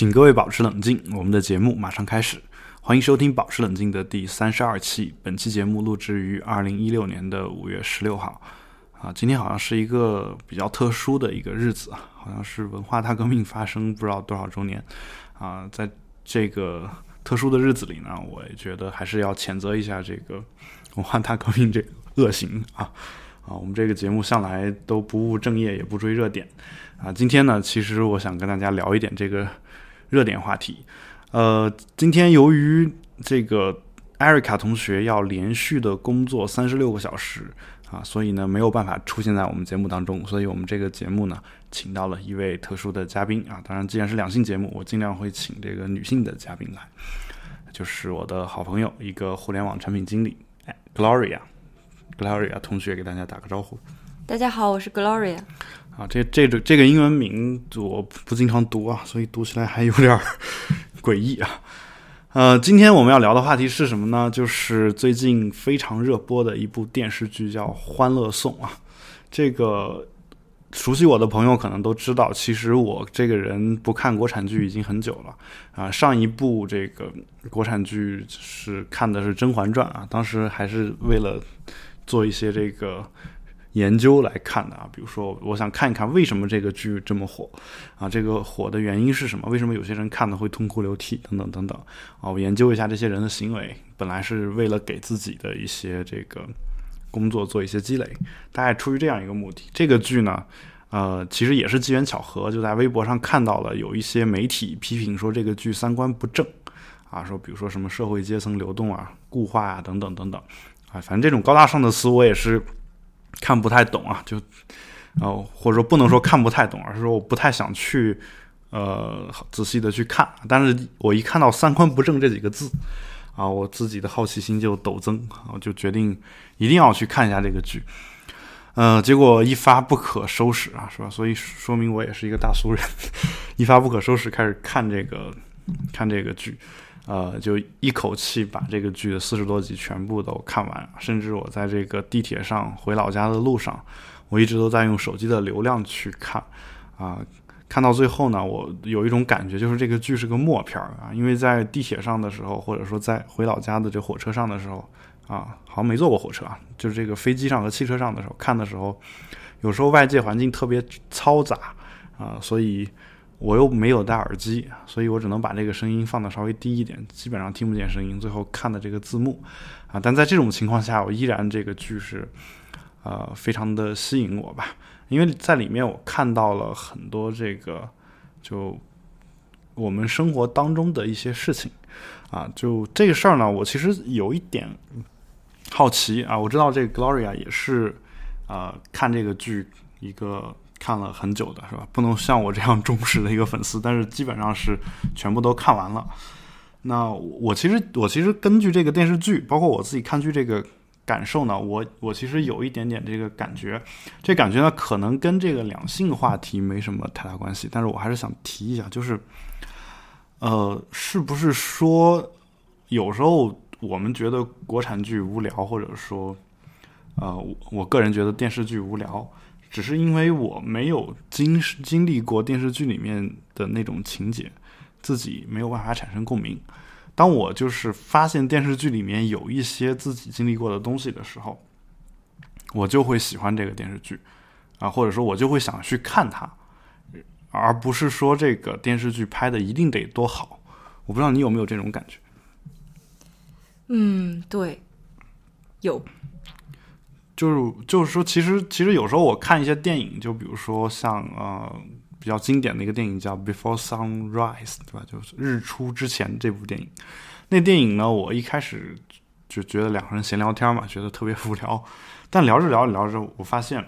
请各位保持冷静，我们的节目马上开始。欢迎收听《保持冷静》的第三十二期。本期节目录制于二零一六年的五月十六号。啊，今天好像是一个比较特殊的一个日子啊，好像是文化大革命发生不知道多少周年。啊，在这个特殊的日子里呢，我也觉得还是要谴责一下这个文化大革命这个恶行啊。啊，我们这个节目向来都不务正业，也不追热点。啊，今天呢，其实我想跟大家聊一点这个热点话题。呃，今天由于这个艾瑞卡同学要连续的工作三十六个小时啊，所以呢没有办法出现在我们节目当中。所以我们这个节目呢，请到了一位特殊的嘉宾啊。当然，既然是两性节目，我尽量会请这个女性的嘉宾来，就是我的好朋友，一个互联网产品经理，Gloria，Gloria 同学给大家打个招呼。大家好，我是 Gloria。啊，这这个这个英文名我不经常读啊，所以读起来还有点 诡异啊。呃，今天我们要聊的话题是什么呢？就是最近非常热播的一部电视剧，叫《欢乐颂》啊。这个熟悉我的朋友可能都知道，其实我这个人不看国产剧已经很久了啊。上一部这个国产剧是看的是《甄嬛传》啊，当时还是为了做一些这个。研究来看的啊，比如说，我想看一看为什么这个剧这么火啊，这个火的原因是什么？为什么有些人看的会痛哭流涕等等等等啊？我研究一下这些人的行为，本来是为了给自己的一些这个工作做一些积累，大概出于这样一个目的。这个剧呢，呃，其实也是机缘巧合，就在微博上看到了有一些媒体批评说这个剧三观不正啊，说比如说什么社会阶层流动啊、固化啊等等等等啊，反正这种高大上的词我也是。看不太懂啊，就，哦，或者说不能说看不太懂，而是说我不太想去，呃，仔细的去看。但是我一看到“三观不正”这几个字，啊，我自己的好奇心就陡增，我就决定一定要去看一下这个剧。呃，结果一发不可收拾啊，是吧？所以说明我也是一个大俗人，一发不可收拾，开始看这个看这个剧。呃，就一口气把这个剧的四十多集全部都看完，甚至我在这个地铁上回老家的路上，我一直都在用手机的流量去看，啊，看到最后呢，我有一种感觉，就是这个剧是个默片儿啊，因为在地铁上的时候，或者说在回老家的这火车上的时候，啊，好像没坐过火车啊，就是这个飞机上和汽车上的时候看的时候，有时候外界环境特别嘈杂啊，所以。我又没有戴耳机，所以我只能把这个声音放的稍微低一点，基本上听不见声音。最后看的这个字幕，啊，但在这种情况下，我依然这个剧是，呃，非常的吸引我吧，因为在里面我看到了很多这个，就我们生活当中的一些事情，啊，就这个事儿呢，我其实有一点好奇啊，我知道这个 Gloria 也是，呃，看这个剧一个。看了很久的是吧？不能像我这样忠实的一个粉丝，但是基本上是全部都看完了。那我其实我其实根据这个电视剧，包括我自己看剧这个感受呢，我我其实有一点点这个感觉，这感觉呢可能跟这个两性话题没什么太大关系，但是我还是想提一下，就是呃，是不是说有时候我们觉得国产剧无聊，或者说呃，我个人觉得电视剧无聊。只是因为我没有经经历过电视剧里面的那种情节，自己没有办法产生共鸣。当我就是发现电视剧里面有一些自己经历过的东西的时候，我就会喜欢这个电视剧啊，或者说，我就会想去看它，而不是说这个电视剧拍的一定得多好。我不知道你有没有这种感觉？嗯，对，有。就是就是说，其实其实有时候我看一些电影，就比如说像呃比较经典的一个电影叫《Before Sunrise》，对吧？就是日出之前这部电影。那电影呢，我一开始就觉得两个人闲聊天嘛，觉得特别无聊。但聊着聊着聊着，我发现，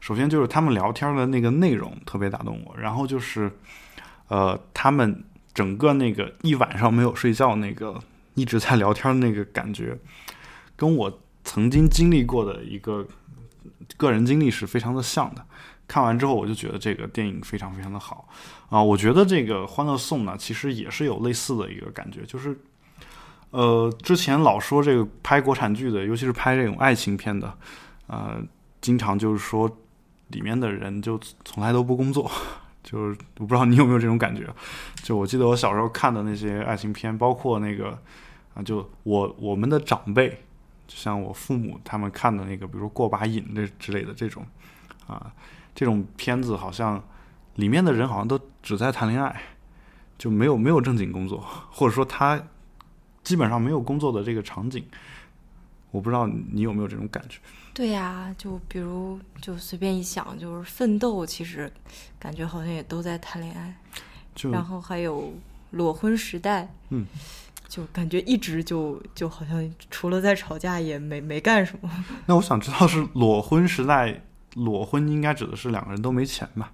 首先就是他们聊天的那个内容特别打动我，然后就是呃他们整个那个一晚上没有睡觉那个一直在聊天的那个感觉，跟我。曾经经历过的一个个人经历是非常的像的。看完之后，我就觉得这个电影非常非常的好啊！我觉得这个《欢乐颂》呢，其实也是有类似的一个感觉，就是呃，之前老说这个拍国产剧的，尤其是拍这种爱情片的，呃，经常就是说里面的人就从来都不工作，就是我不知道你有没有这种感觉。就我记得我小时候看的那些爱情片，包括那个啊，就我我们的长辈，就像我父母他们看的那个，比如说过把瘾这之类的这种啊，这种片子好像里面的人好像都只在谈恋爱，就没有没有正经工作，或者说他基本上没有工作的这个场景。我不知道你有没有这种感觉？对呀，就比如就随便一想，就是奋斗，其实感觉好像也都在谈恋爱。就然后还有裸婚时代，嗯，就感觉一直就就好像除了在吵架也没没干什么。那我想知道是裸婚时代，裸婚应该指的是两个人都没钱吧？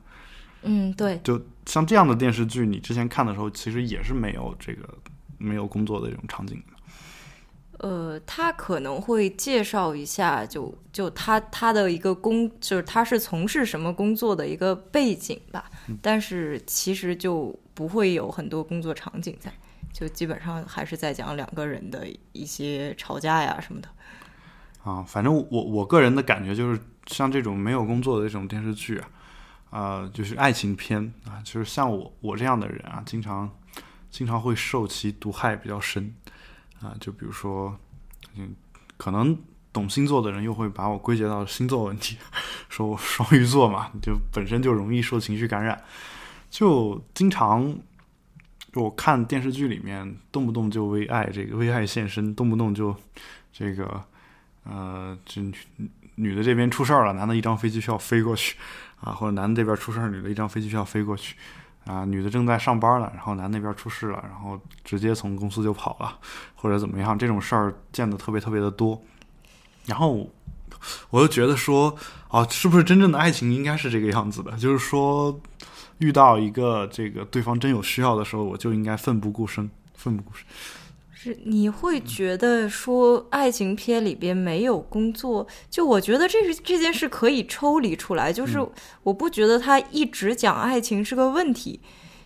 嗯，对，就像这样的电视剧，你之前看的时候，其实也是没有这个没有工作的这种场景的。呃，他可能会介绍一下，就就他他的一个工，就是他是从事什么工作的一个背景吧。但是其实就不会有很多工作场景在，就基本上还是在讲两个人的一些吵架呀什么的。啊，反正我我个人的感觉就是，像这种没有工作的这种电视剧啊，啊、就是爱情片啊，就是像我我这样的人啊，经常经常会受其毒害比较深啊。就比如说，嗯，可能懂星座的人又会把我归结到星座问题，说我双鱼座嘛，就本身就容易受情绪感染，就经常。就我看电视剧里面，动不动就为爱这个为爱献身，动不动就这个呃，这女女的这边出事儿了，男的一张飞机票飞过去啊，或者男的这边出事儿，女的一张飞机票飞过去啊，女的正在上班了，然后男那边出事了，然后直接从公司就跑了，或者怎么样，这种事儿见的特别特别的多。然后我就觉得说，啊，是不是真正的爱情应该是这个样子的？就是说，遇到一个这个对方真有需要的时候，我就应该奋不顾身，奋不顾身。是你会觉得说爱情片里边没有工作，就我觉得这是这件事可以抽离出来，就是我不觉得他一直讲爱情是个问题，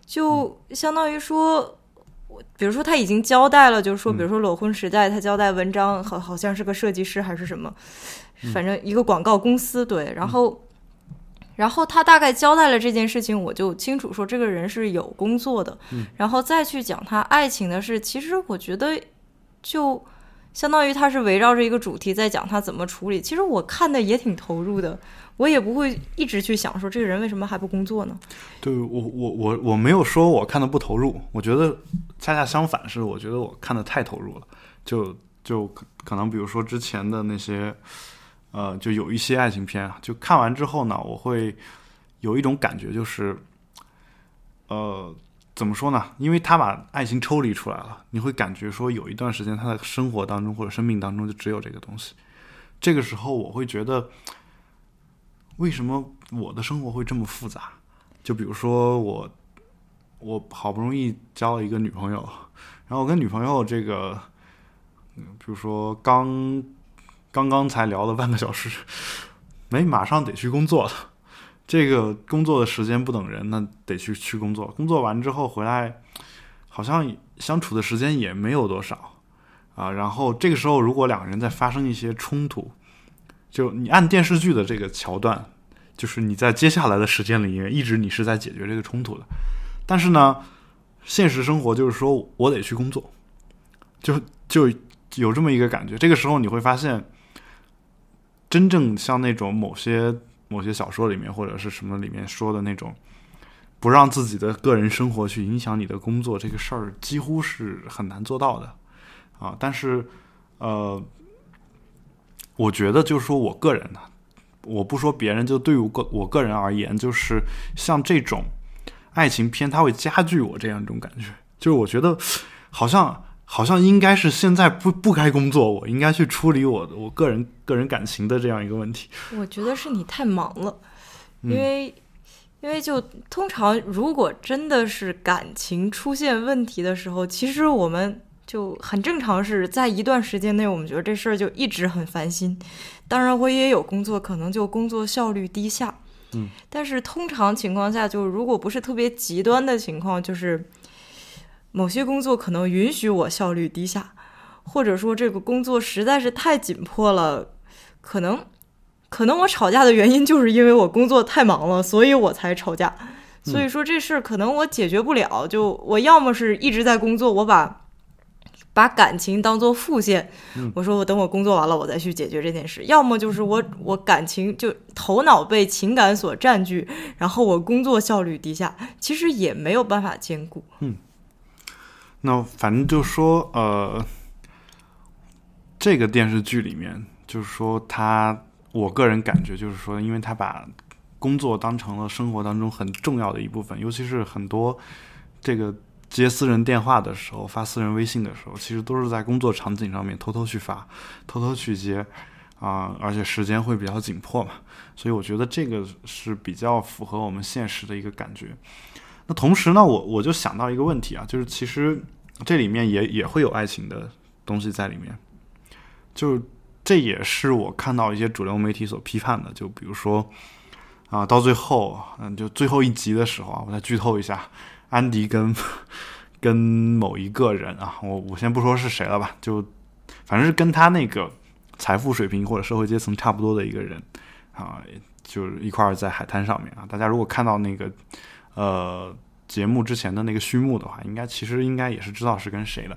就相当于说，我比如说他已经交代了，就是说，比如说裸婚时代，他交代文章好好像是个设计师还是什么，反正一个广告公司对，然后。然后他大概交代了这件事情，我就清楚说这个人是有工作的，然后再去讲他爱情的事。其实我觉得，就相当于他是围绕着一个主题在讲他怎么处理。其实我看的也挺投入的，我也不会一直去想说这个人为什么还不工作呢？对我，我我我没有说我看的不投入，我觉得恰恰相反，是我觉得我看的太投入了。就就可可能比如说之前的那些。呃，就有一些爱情片啊，就看完之后呢，我会有一种感觉，就是，呃，怎么说呢？因为他把爱情抽离出来了，你会感觉说有一段时间他的生活当中或者生命当中就只有这个东西。这个时候我会觉得，为什么我的生活会这么复杂？就比如说我，我好不容易交了一个女朋友，然后我跟女朋友这个，嗯，比如说刚。刚刚才聊了半个小时，没马上得去工作了。这个工作的时间不等人，那得去去工作。工作完之后回来，好像相处的时间也没有多少啊。然后这个时候，如果两个人在发生一些冲突，就你按电视剧的这个桥段，就是你在接下来的时间里面，一直你是在解决这个冲突的。但是呢，现实生活就是说我得去工作，就就有这么一个感觉。这个时候你会发现。真正像那种某些某些小说里面或者是什么里面说的那种，不让自己的个人生活去影响你的工作这个事儿，几乎是很难做到的啊。但是，呃，我觉得就是说我个人呢，我不说别人，就对于个我个人而言，就是像这种爱情片，它会加剧我这样一种感觉，就是我觉得好像。好像应该是现在不不该工作，我应该去处理我的我个人个人感情的这样一个问题。我觉得是你太忙了，因为、因为就通常如果真的是感情出现问题的时候，其实我们就很正常是在一段时间内，我们觉得这事儿就一直很烦心。当然，我也有工作，可能就工作效率低下。嗯，但是通常情况下，就如果不是特别极端的情况，就是。某些工作可能允许我效率低下，或者说这个工作实在是太紧迫了，可能，可能我吵架的原因就是因为我工作太忙了，所以我才吵架。所以说这事儿可能我解决不了，就我要么是一直在工作，我把把感情当做副线，我说我等我工作完了我再去解决这件事；要么就是我我感情就头脑被情感所占据，然后我工作效率低下，其实也没有办法兼顾。嗯，那反正就说呃，这个电视剧里面就是说他，我个人感觉就是说，因为他把工作当成了生活当中很重要的一部分，尤其是很多这个。接私人电话的时候，发私人微信的时候，其实都是在工作场景上面偷偷去发，偷偷去接，啊，而且时间会比较紧迫嘛，所以我觉得这个是比较符合我们现实的一个感觉。那同时呢，我我就想到一个问题啊，就是其实这里面也也会有爱情的东西在里面，就这也是我看到一些主流媒体所批判的，就比如说啊，到最后，嗯，就最后一集的时候啊，我再剧透一下。安迪跟 跟某一个人啊，我我先不说是谁了吧，就反正是跟他那个财富水平或者社会阶层差不多的一个人啊，就是一块儿在海滩上面啊。大家如果看到那个呃节目之前的那个序幕的话，应该其实应该也是知道是跟谁的，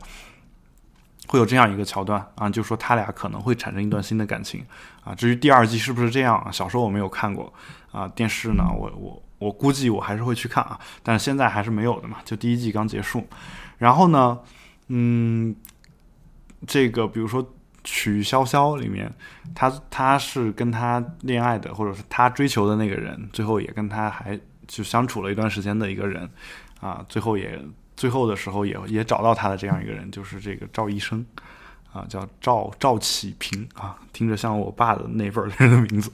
会有这样一个桥段啊，就说他俩可能会产生一段新的感情啊。至于第二季是不是这样，小说我没有看过啊，电视呢，我我。我估计我还是会去看啊，但是现在还是没有的嘛，就第一季刚结束。然后呢，嗯，这个比如说曲筱绡里面，他他是跟他恋爱的，或者是他追求的那个人，最后也跟他还就相处了一段时间的一个人啊，最后也最后的时候也也找到他的这样一个人，就是这个赵医生啊，叫赵赵启平啊，听着像我爸的那份人的名字。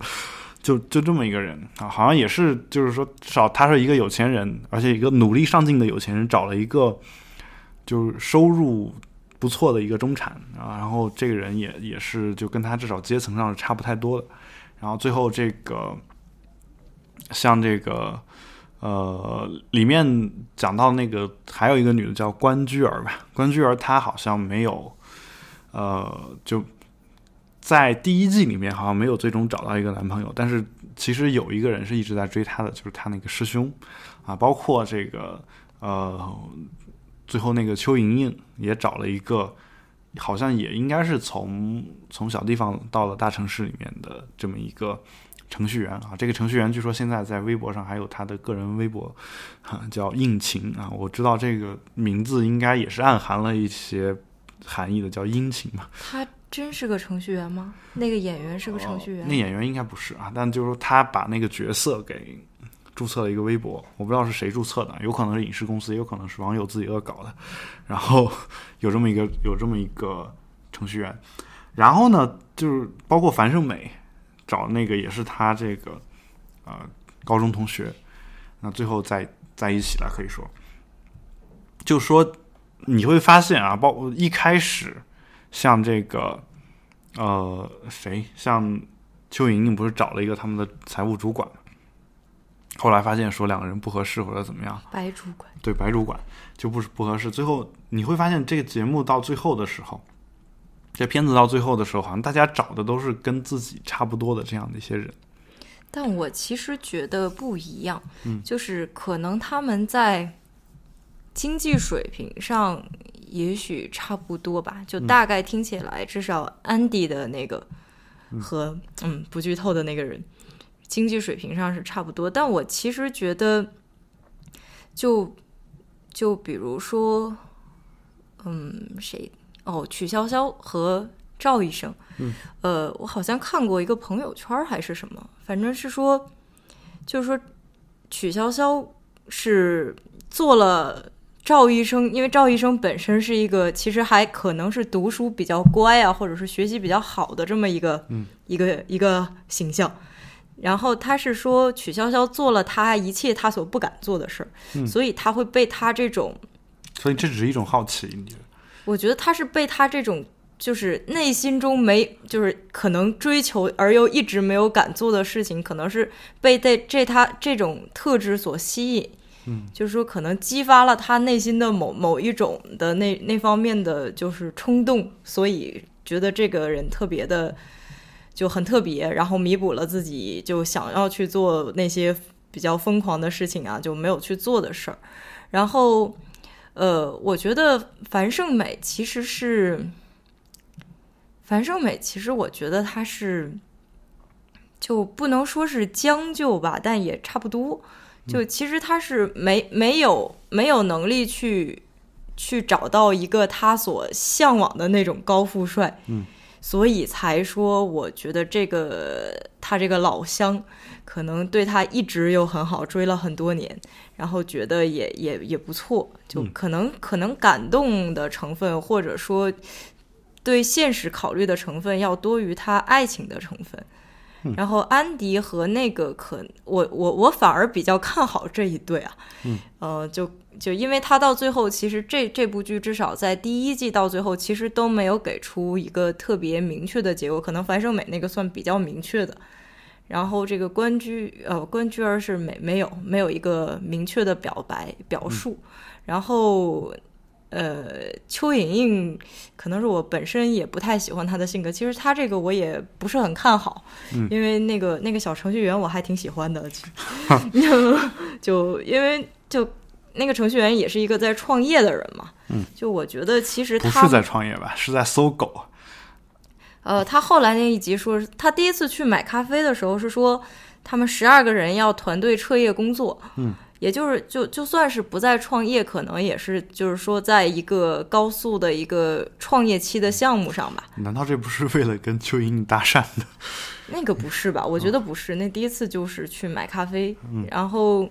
就就这么一个人啊，好像也是，就是说，少他是一个有钱人，而且一个努力上进的有钱人，找了一个就是收入不错的一个中产啊，然后这个人也也是就跟他至少阶层上是差不太多的，然后最后这个像这个呃里面讲到那个还有一个女的叫关雎儿吧，关雎儿她好像没有呃就。在第一季里面好像没有最终找到一个男朋友，但是其实有一个人是一直在追她的，就是她那个师兄，啊，包括这个呃，最后那个邱莹莹也找了一个，好像也应该是从从小地方到了大城市里面的这么一个程序员啊。这个程序员据说现在在微博上还有他的个人微博，哈，叫应勤啊。我知道这个名字应该也是暗含了一些含义的，叫殷勤嘛。他。真是个程序员吗？那个演员是个程序员？那演员应该不是啊，但就是说他把那个角色给注册了一个微博，我不知道是谁注册的，有可能是影视公司，也有可能是网友自己恶搞的。然后有这么一个有这么一个程序员，然后呢，就是包括樊胜美找那个也是他这个呃高中同学，那最后在在一起了，可以说，就说你会发现啊，包括一开始。像这个，呃，谁？像邱莹莹不是找了一个他们的财务主管，后来发现说两个人不合适或者怎么样？白主管对白主管就不是不合适。最后你会发现，这个节目到最后的时候，这片子到最后的时候，好像大家找的都是跟自己差不多的这样的一些人。但我其实觉得不一样，嗯，就是可能他们在经济水平上。也许差不多吧，就大概听起来，至少安迪的那个和嗯不剧透的那个人经济水平上是差不多。但我其实觉得，就就比如说，嗯，谁哦，曲筱绡和赵医生，嗯，呃，我好像看过一个朋友圈还是什么，反正是说，就是说曲筱绡是做了。赵医生，因为赵医生本身是一个其实还可能是读书比较乖啊，或者是学习比较好的这么一个一个一个形象。然后他是说曲筱绡做了他一切他所不敢做的事儿，所以他会被他这种，所以这只是一种好奇。你觉得？我觉得他是被他这种就是内心中没就是可能追求而又一直没有敢做的事情，可能是被这这他这种特质所吸引。嗯，就是说，可能激发了他内心的某某一种的那那方面的就是冲动，所以觉得这个人特别的就很特别，然后弥补了自己就想要去做那些比较疯狂的事情啊，就没有去做的事儿。然后，呃，我觉得樊胜美其实是樊胜美，其实我觉得她是就不能说是将就吧，但也差不多。就其实他是没没有没有能力去去找到一个他所向往的那种高富帅，嗯，所以才说我觉得这个他这个老乡可能对他一直又很好，追了很多年，然后觉得也也也不错，就可能可能感动的成分或者说对现实考虑的成分要多于他爱情的成分。然后安迪和那个可我我我反而比较看好这一对啊，嗯，呃，就就因为他到最后其实这这部剧至少在第一季到最后其实都没有给出一个特别明确的结果，可能樊胜美那个算比较明确的，然后这个关雎呃关雎儿是没没有没有一个明确的表白表述，然后。呃，邱莹莹可能是我本身也不太喜欢她的性格。其实她这个我也不是很看好，因为那个那个小程序员我还挺喜欢的。就因为就那个程序员也是一个在创业的人嘛。嗯，就我觉得其实不是在创业吧，是在搜狗。呃，他后来那一集说，他第一次去买咖啡的时候是说，他们十二个人要团队彻夜工作。嗯。也就是就就算是不再创业，可能也是就是说，在一个高速的一个创业期的项目上吧。难道这不是为了跟邱莹莹搭讪的？那个不是吧？我觉得不是。那第一次就是去买咖啡，嗯、然后，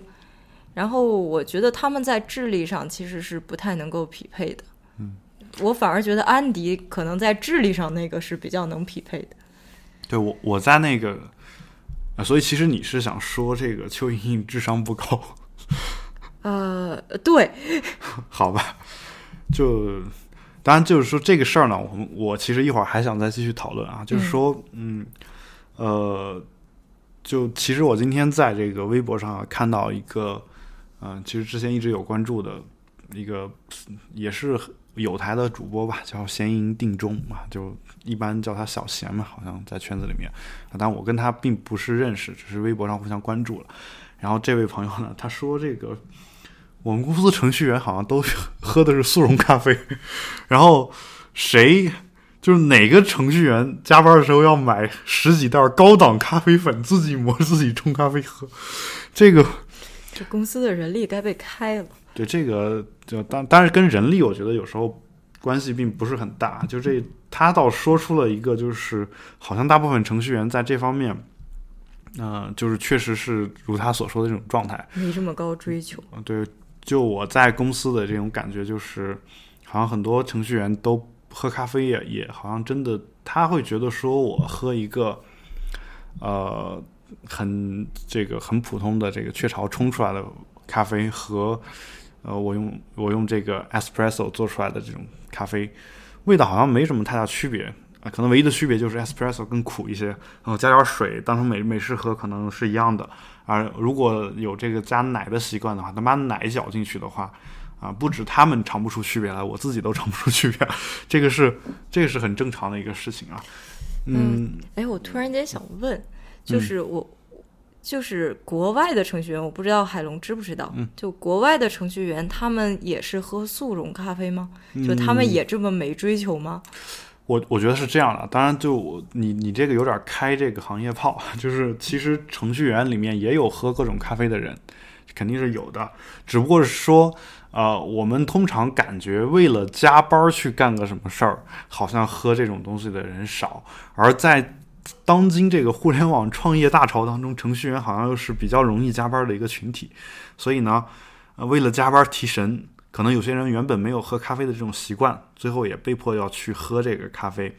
然后我觉得他们在智力上其实是不太能够匹配的。嗯，我反而觉得安迪可能在智力上那个是比较能匹配的。对我，我在那个啊，所以其实你是想说这个邱莹莹智商不高。呃，对，好吧，就当然就是说这个事儿呢，我我其实一会儿还想再继续讨论啊，就是说，嗯，呃，就其实我今天在这个微博上看到一个，嗯，其实之前一直有关注的一个，也是有台的主播吧，叫闲吟定中啊，就一般叫他小闲嘛，好像在圈子里面，但我跟他并不是认识，只是微博上互相关注了。然后这位朋友呢，他说这个我们公司程序员好像都 喝的是速溶咖啡，然后谁就是哪个程序员加班的时候要买十几袋高档咖啡粉自己磨自己冲咖啡喝，这个这公司的人力该被开了。对这个就当当然跟人力我觉得有时候关系并不是很大，就这他倒说出了一个就是好像大部分程序员在这方面。嗯，就是确实是如他所说的这种状态，没这么高追求。对，就我在公司的这种感觉，就是好像很多程序员都喝咖啡也也好像真的，他会觉得说我喝一个呃很这个很普通的这个雀巢冲出来的咖啡和呃我用我用这个 espresso 做出来的这种咖啡，味道好像没什么太大区别。啊，可能唯一的区别就是 espresso 更苦一些，然后加点水当成美美式喝可能是一样的。而如果有这个加奶的习惯的话，他把奶搅进去的话，啊，不止他们尝不出区别来，我自己都尝不出区别。这个是这个是很正常的一个事情啊。嗯，哎，我突然间想问，就是我就是国外的程序员，我不知道海龙知不知道？嗯，就国外的程序员，他们也是喝速溶咖啡吗？就他们也这么没追求吗？我我觉得是这样的，当然就我你你这个有点开这个行业炮，就是其实程序员里面也有喝各种咖啡的人，肯定是有的，只不过是说，呃，我们通常感觉为了加班去干个什么事儿，好像喝这种东西的人少，而在当今这个互联网创业大潮当中，程序员好像又是比较容易加班的一个群体，所以呢，为了加班提神。可能有些人原本没有喝咖啡的这种习惯，最后也被迫要去喝这个咖啡。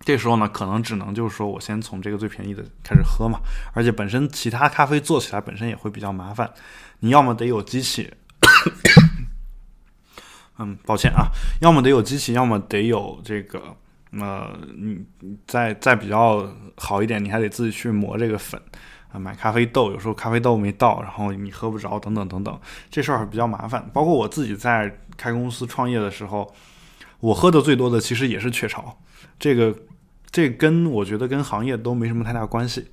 这时候呢，可能只能就是说我先从这个最便宜的开始喝嘛。而且本身其他咖啡做起来本身也会比较麻烦，你要么得有机器，嗯，抱歉啊，要么得有机器，要么得有这个，呃，你再再比较好一点，你还得自己去磨这个粉。啊，买咖啡豆有时候咖啡豆没到，然后你喝不着，等等等等，这事儿比较麻烦。包括我自己在开公司创业的时候，我喝的最多的其实也是雀巢。这个，这跟我觉得跟行业都没什么太大关系。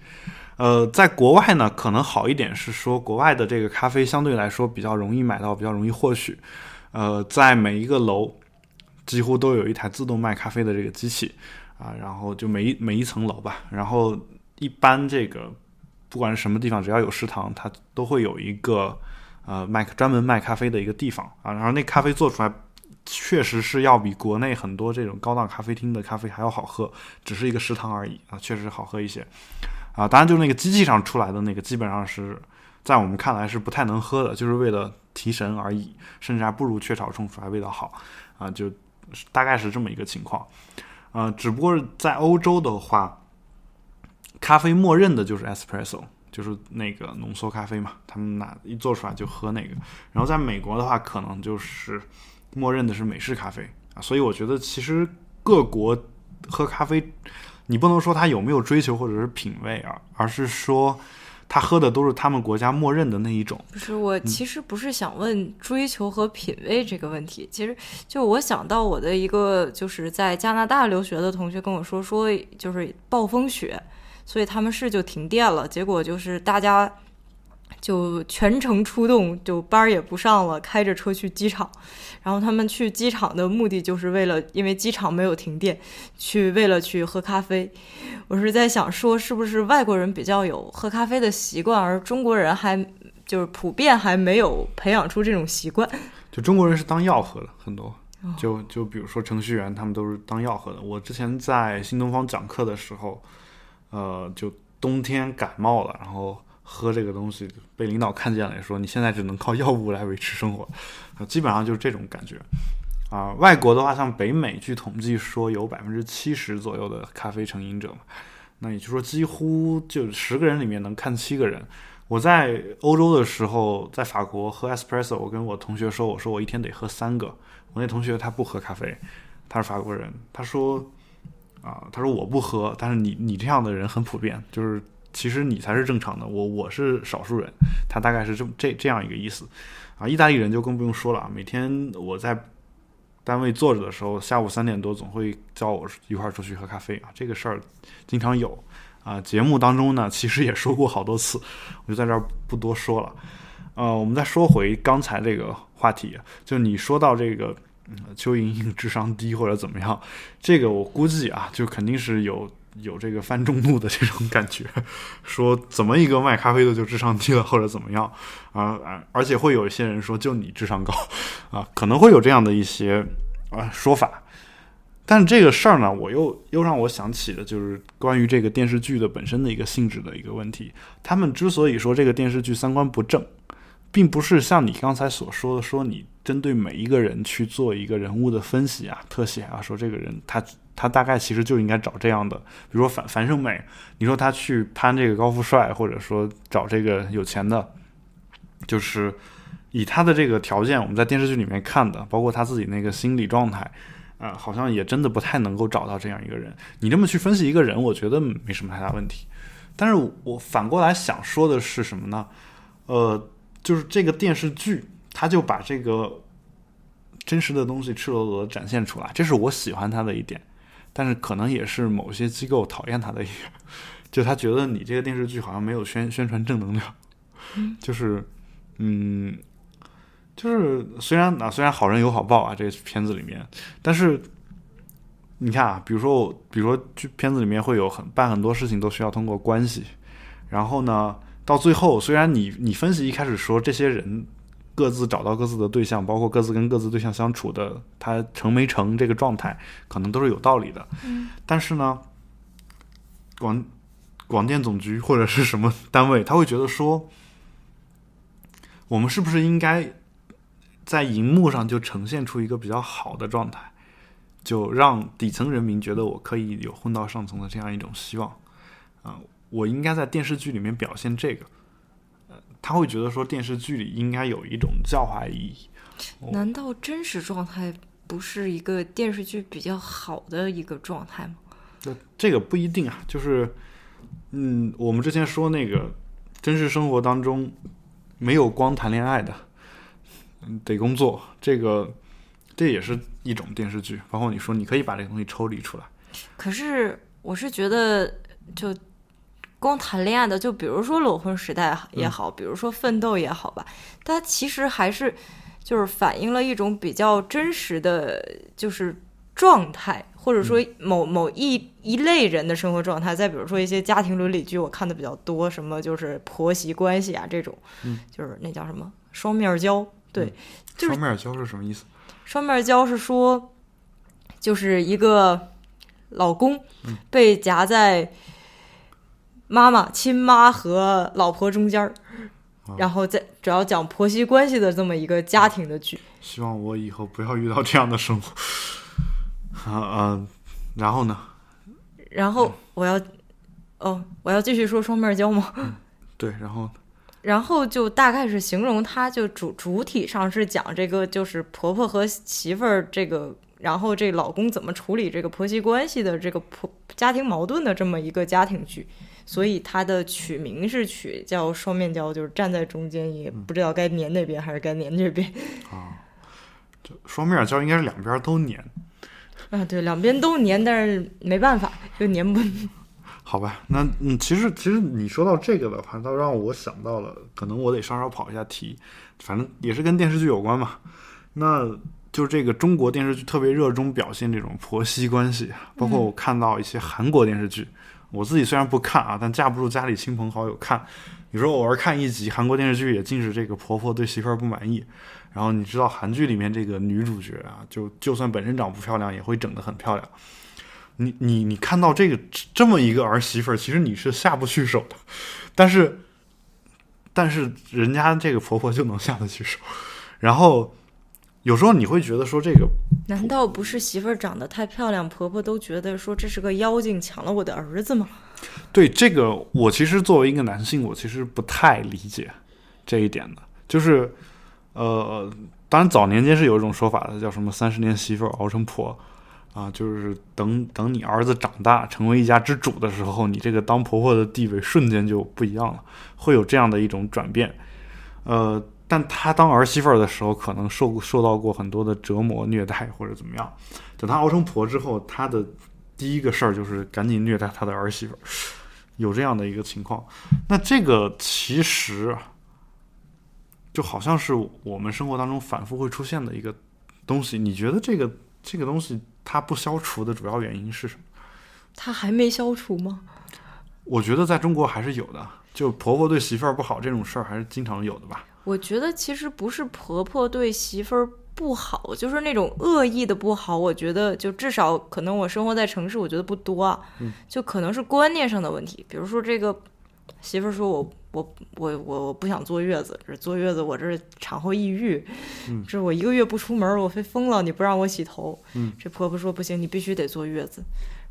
呃，在国外呢，可能好一点是说，国外的这个咖啡相对来说比较容易买到，比较容易获取。呃，在每一个楼几乎都有一台自动卖咖啡的这个机器啊，然后就每一每一层楼吧，然后一般这个不管是什么地方，只要有食堂，它都会有一个呃卖专门卖咖啡的一个地方啊，然后那咖啡做出来确实是要比国内很多这种高档咖啡厅的咖啡还要好喝，只是一个食堂而已啊，确实好喝一些。啊，当然，就那个机器上出来的那个，基本上是在我们看来是不太能喝的，就是为了提神而已，甚至还不如雀巢冲出来味道好啊，就大概是这么一个情况。呃，只不过在欧洲的话，咖啡默认的就是 espresso，就是那个浓缩咖啡嘛，他们拿一做出来就喝那个。然后在美国的话，可能就是默认的是美式咖啡啊，所以我觉得其实各国喝咖啡。你不能说他有没有追求或者是品味啊，而是说他喝的都是他们国家默认的那一种。不是，我其实不是想问追求和品味这个问题，其实就我想到我的一个就是在加拿大留学的同学跟我说，说就是暴风雪，所以他们市就停电了，结果就是大家。就全程出动，就班儿也不上了，开着车去机场。然后他们去机场的目的就是为了，因为机场没有停电，去为了去喝咖啡。我是在想说，是不是外国人比较有喝咖啡的习惯，而中国人还就是普遍还没有培养出这种习惯。就中国人是当药喝的很多，就就比如说程序员，他们都是当药喝的。我之前在新东方讲课的时候，呃，就冬天感冒了，然后。喝这个东西被领导看见了，说你现在只能靠药物来维持生活，基本上就是这种感觉啊。外国的话，像北美，据统计说有百分之七十左右的咖啡成瘾者嘛，那也就是说几乎就十个人里面能看七个人。我在欧洲的时候，在法国喝 espresso，我跟我同学说，我说我一天得喝三个。我那同学他不喝咖啡，他是法国人，他说啊，他说我不喝，但是你你这样的人很普遍，就是。其实你才是正常的，我我是少数人，他大概是这这这样一个意思，啊，意大利人就更不用说了啊，每天我在单位坐着的时候，下午三点多总会叫我一块儿出去喝咖啡啊，这个事儿经常有。啊，节目当中呢其实也说过好多次，我就在这儿不多说了，呃，我们再说回刚才这个话题，就你说到这个邱莹莹智商低或者怎么样，这个我估计啊，就肯定是有。有这个犯众怒的这种感觉，说怎么一个卖咖啡的就智商低了，或者怎么样啊？而且会有一些人说就你智商高啊，可能会有这样的一些啊说法。但这个事儿呢，我又又让我想起了就是关于这个电视剧的本身的一个性质的一个问题。他们之所以说这个电视剧三观不正，并不是像你刚才所说的，说你针对每一个人去做一个人物的分析啊、特写啊，说这个人他。他大概其实就应该找这样的，比如说樊樊胜美，你说他去攀这个高富帅，或者说找这个有钱的，就是以他的这个条件，我们在电视剧里面看的，包括他自己那个心理状态，啊，好像也真的不太能够找到这样一个人。你这么去分析一个人，我觉得没什么太大问题。但是我反过来想说的是什么呢？呃，就是这个电视剧，他就把这个真实的东西赤裸裸的展现出来，这是我喜欢他的一点。但是可能也是某些机构讨厌他的一点，就他觉得你这个电视剧好像没有宣宣传正能量，就是，嗯，就是虽然啊虽然好人有好报啊，这个片子里面，但是你看啊，比如说我，比如说剧片子里面会有很办很多事情都需要通过关系，然后呢，到最后虽然你你分析一开始说这些人。各自找到各自的对象，包括各自跟各自对象相处的，他成没成这个状态，可能都是有道理的。嗯，但是呢，广广电总局或者是什么单位，他会觉得说，我们是不是应该在荧幕上就呈现出一个比较好的状态，就让底层人民觉得我可以有混到上层的这样一种希望啊？我应该在电视剧里面表现这个。呃他会觉得说电视剧里应该有一种教化意义。难道真实状态不是一个电视剧比较好的一个状态吗？那这个不一定啊。就是，嗯，我们之前说那个真实生活当中没有光谈恋爱的，嗯，得工作。这个这也是一种电视剧。包括你说你可以把这个东西抽离出来。可是我是觉得就。光谈恋爱的，就比如说裸婚时代也好，比如说奋斗也好吧，它其实还是就是反映了一种比较真实的，就是状态，或者说某某一一类人的生活状态。再比如说一些家庭伦理剧，我看的比较多，什么就是婆媳关系啊这种，就是那叫什么双面胶，对，就是双面胶是什么意思？双面胶是说，就是一个老公被夹在妈妈、亲妈和老婆中间儿，然后再主要讲婆媳关系的这么一个家庭的剧。希望我以后不要遇到这样的生活。啊啊，然后呢？然后我要，哦，我要继续说双面胶吗？对，然后然后就大概是形容它，就主主体上是讲这个，就是婆婆和媳妇儿这个，然后这老公怎么处理这个婆媳关系的这个婆家庭矛盾的这么一个家庭剧，所以它的取名是取叫双面胶，就是站在中间也不知道该粘那边还是该粘这边。啊，就双面胶应该是两边都粘。啊，对，两边都粘，但是没办法，就粘不。好吧，那嗯，其实其实你说到这个的话，倒让我想到了，可能我得稍稍跑一下题，反正也是跟电视剧有关嘛。那就这个中国电视剧特别热衷表现这种婆媳关系，包括我看到一些韩国电视剧，我自己虽然不看啊，但架不住家里亲朋好友看，有时候偶尔看一集韩国电视剧，也尽是这个婆婆对媳妇儿不满意。然后你知道韩剧里面这个女主角啊，就就算本身长不漂亮，也会整得很漂亮。你你你看到这个这么一个儿媳妇儿，其实你是下不去手的，但是但是人家这个婆婆就能下得去手。然后有时候你会觉得说这个，难道不是媳妇儿长得太漂亮，婆婆都觉得说这是个妖精抢了我的儿子吗？对这个，我其实作为一个男性，我其实不太理解这一点的，就是呃，当然早年间是有一种说法的，叫什么“三十年媳妇熬成婆”，啊，就是等等你儿子长大成为一家之主的时候，你这个当婆婆的地位瞬间就不一样了，会有这样的一种转变。呃，但她当儿媳妇儿的时候，可能受受到过很多的折磨、虐待或者怎么样。等她熬成婆之后，她的第一个事儿就是赶紧虐待她的儿媳妇儿，有这样的一个情况。那这个其实就好像是我们生活当中反复会出现的一个东西。你觉得这个这个东西它不消除的主要原因是什么？它还没消除吗？我觉得在中国还是有的，就婆婆对媳妇儿不好这种事儿还是经常有的吧。我觉得其实不是婆婆对媳妇儿不好，就是那种恶意的不好。我觉得就至少可能我生活在城市，我觉得不多啊。嗯，就可能是观念上的问题。比如说这个媳妇儿说我我我我我不想坐月子，这坐月子我这产后抑郁，嗯这我一个月不出门，我非疯了，你不让我洗头。嗯，这婆婆说不行，你必须得坐月子。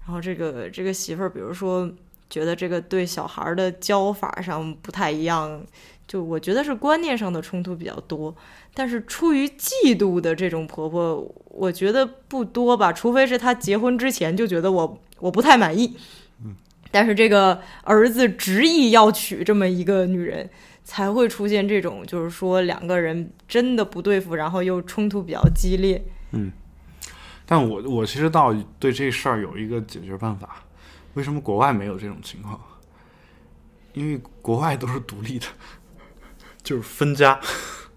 然后这个这个媳妇儿，比如说觉得这个对小孩儿的教法上不太一样，就我觉得是观念上的冲突比较多。但是出于嫉妒的这种婆婆，我觉得不多吧，除非是她结婚之前就觉得我我不太满意。嗯，但是这个儿子执意要娶这么一个女人，才会出现这种就是说两个人真的不对付，然后又冲突比较激烈。嗯但我我其实倒对这事儿有一个解决办法，为什么国外没有这种情况？因为国外都是独立的，就是分家。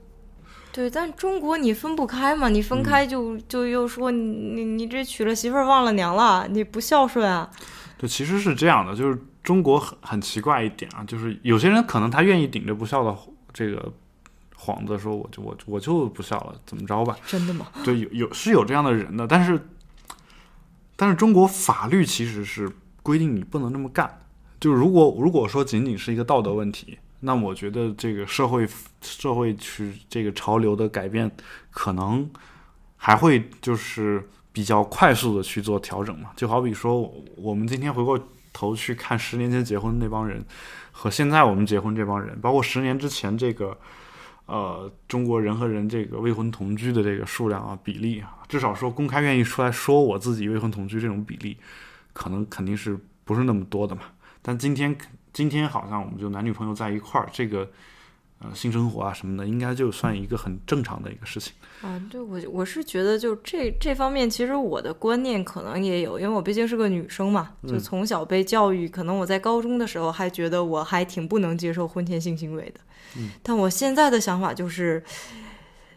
对，但中国你分不开嘛，你分开就、就又说你你你这娶了媳妇儿忘了娘了，你不孝顺啊。对，其实是这样的，就是中国很很奇怪一点啊，就是有些人可能他愿意顶着不孝的这个幌子说，我就我我就不孝了，怎么着吧？真的吗？对，有有是有这样的人的，但是但是中国法律其实是规定你不能这么干。就是如果如果说仅仅是一个道德问题，那我觉得这个社会社会去这个潮流的改变，可能还会就是比较快速的去做调整嘛。就好比说，我们今天回过头去看十年前结婚那帮人，和现在我们结婚这帮人，包括十年之前这个。呃，中国人和人这个未婚同居的这个数量啊、比例啊，至少说公开愿意出来说我自己未婚同居这种比例，可能肯定是不是那么多的嘛。但今天今天好像我们就男女朋友在一块儿，这个呃性生活啊什么的，应该就算一个很正常的一个事情。啊，对我我是觉得就这这方面，其实我的观念可能也有，因为我毕竟是个女生嘛，就从小被教育，可能我在高中的时候还觉得我还挺不能接受婚前性行为的，嗯，但我现在的想法就是，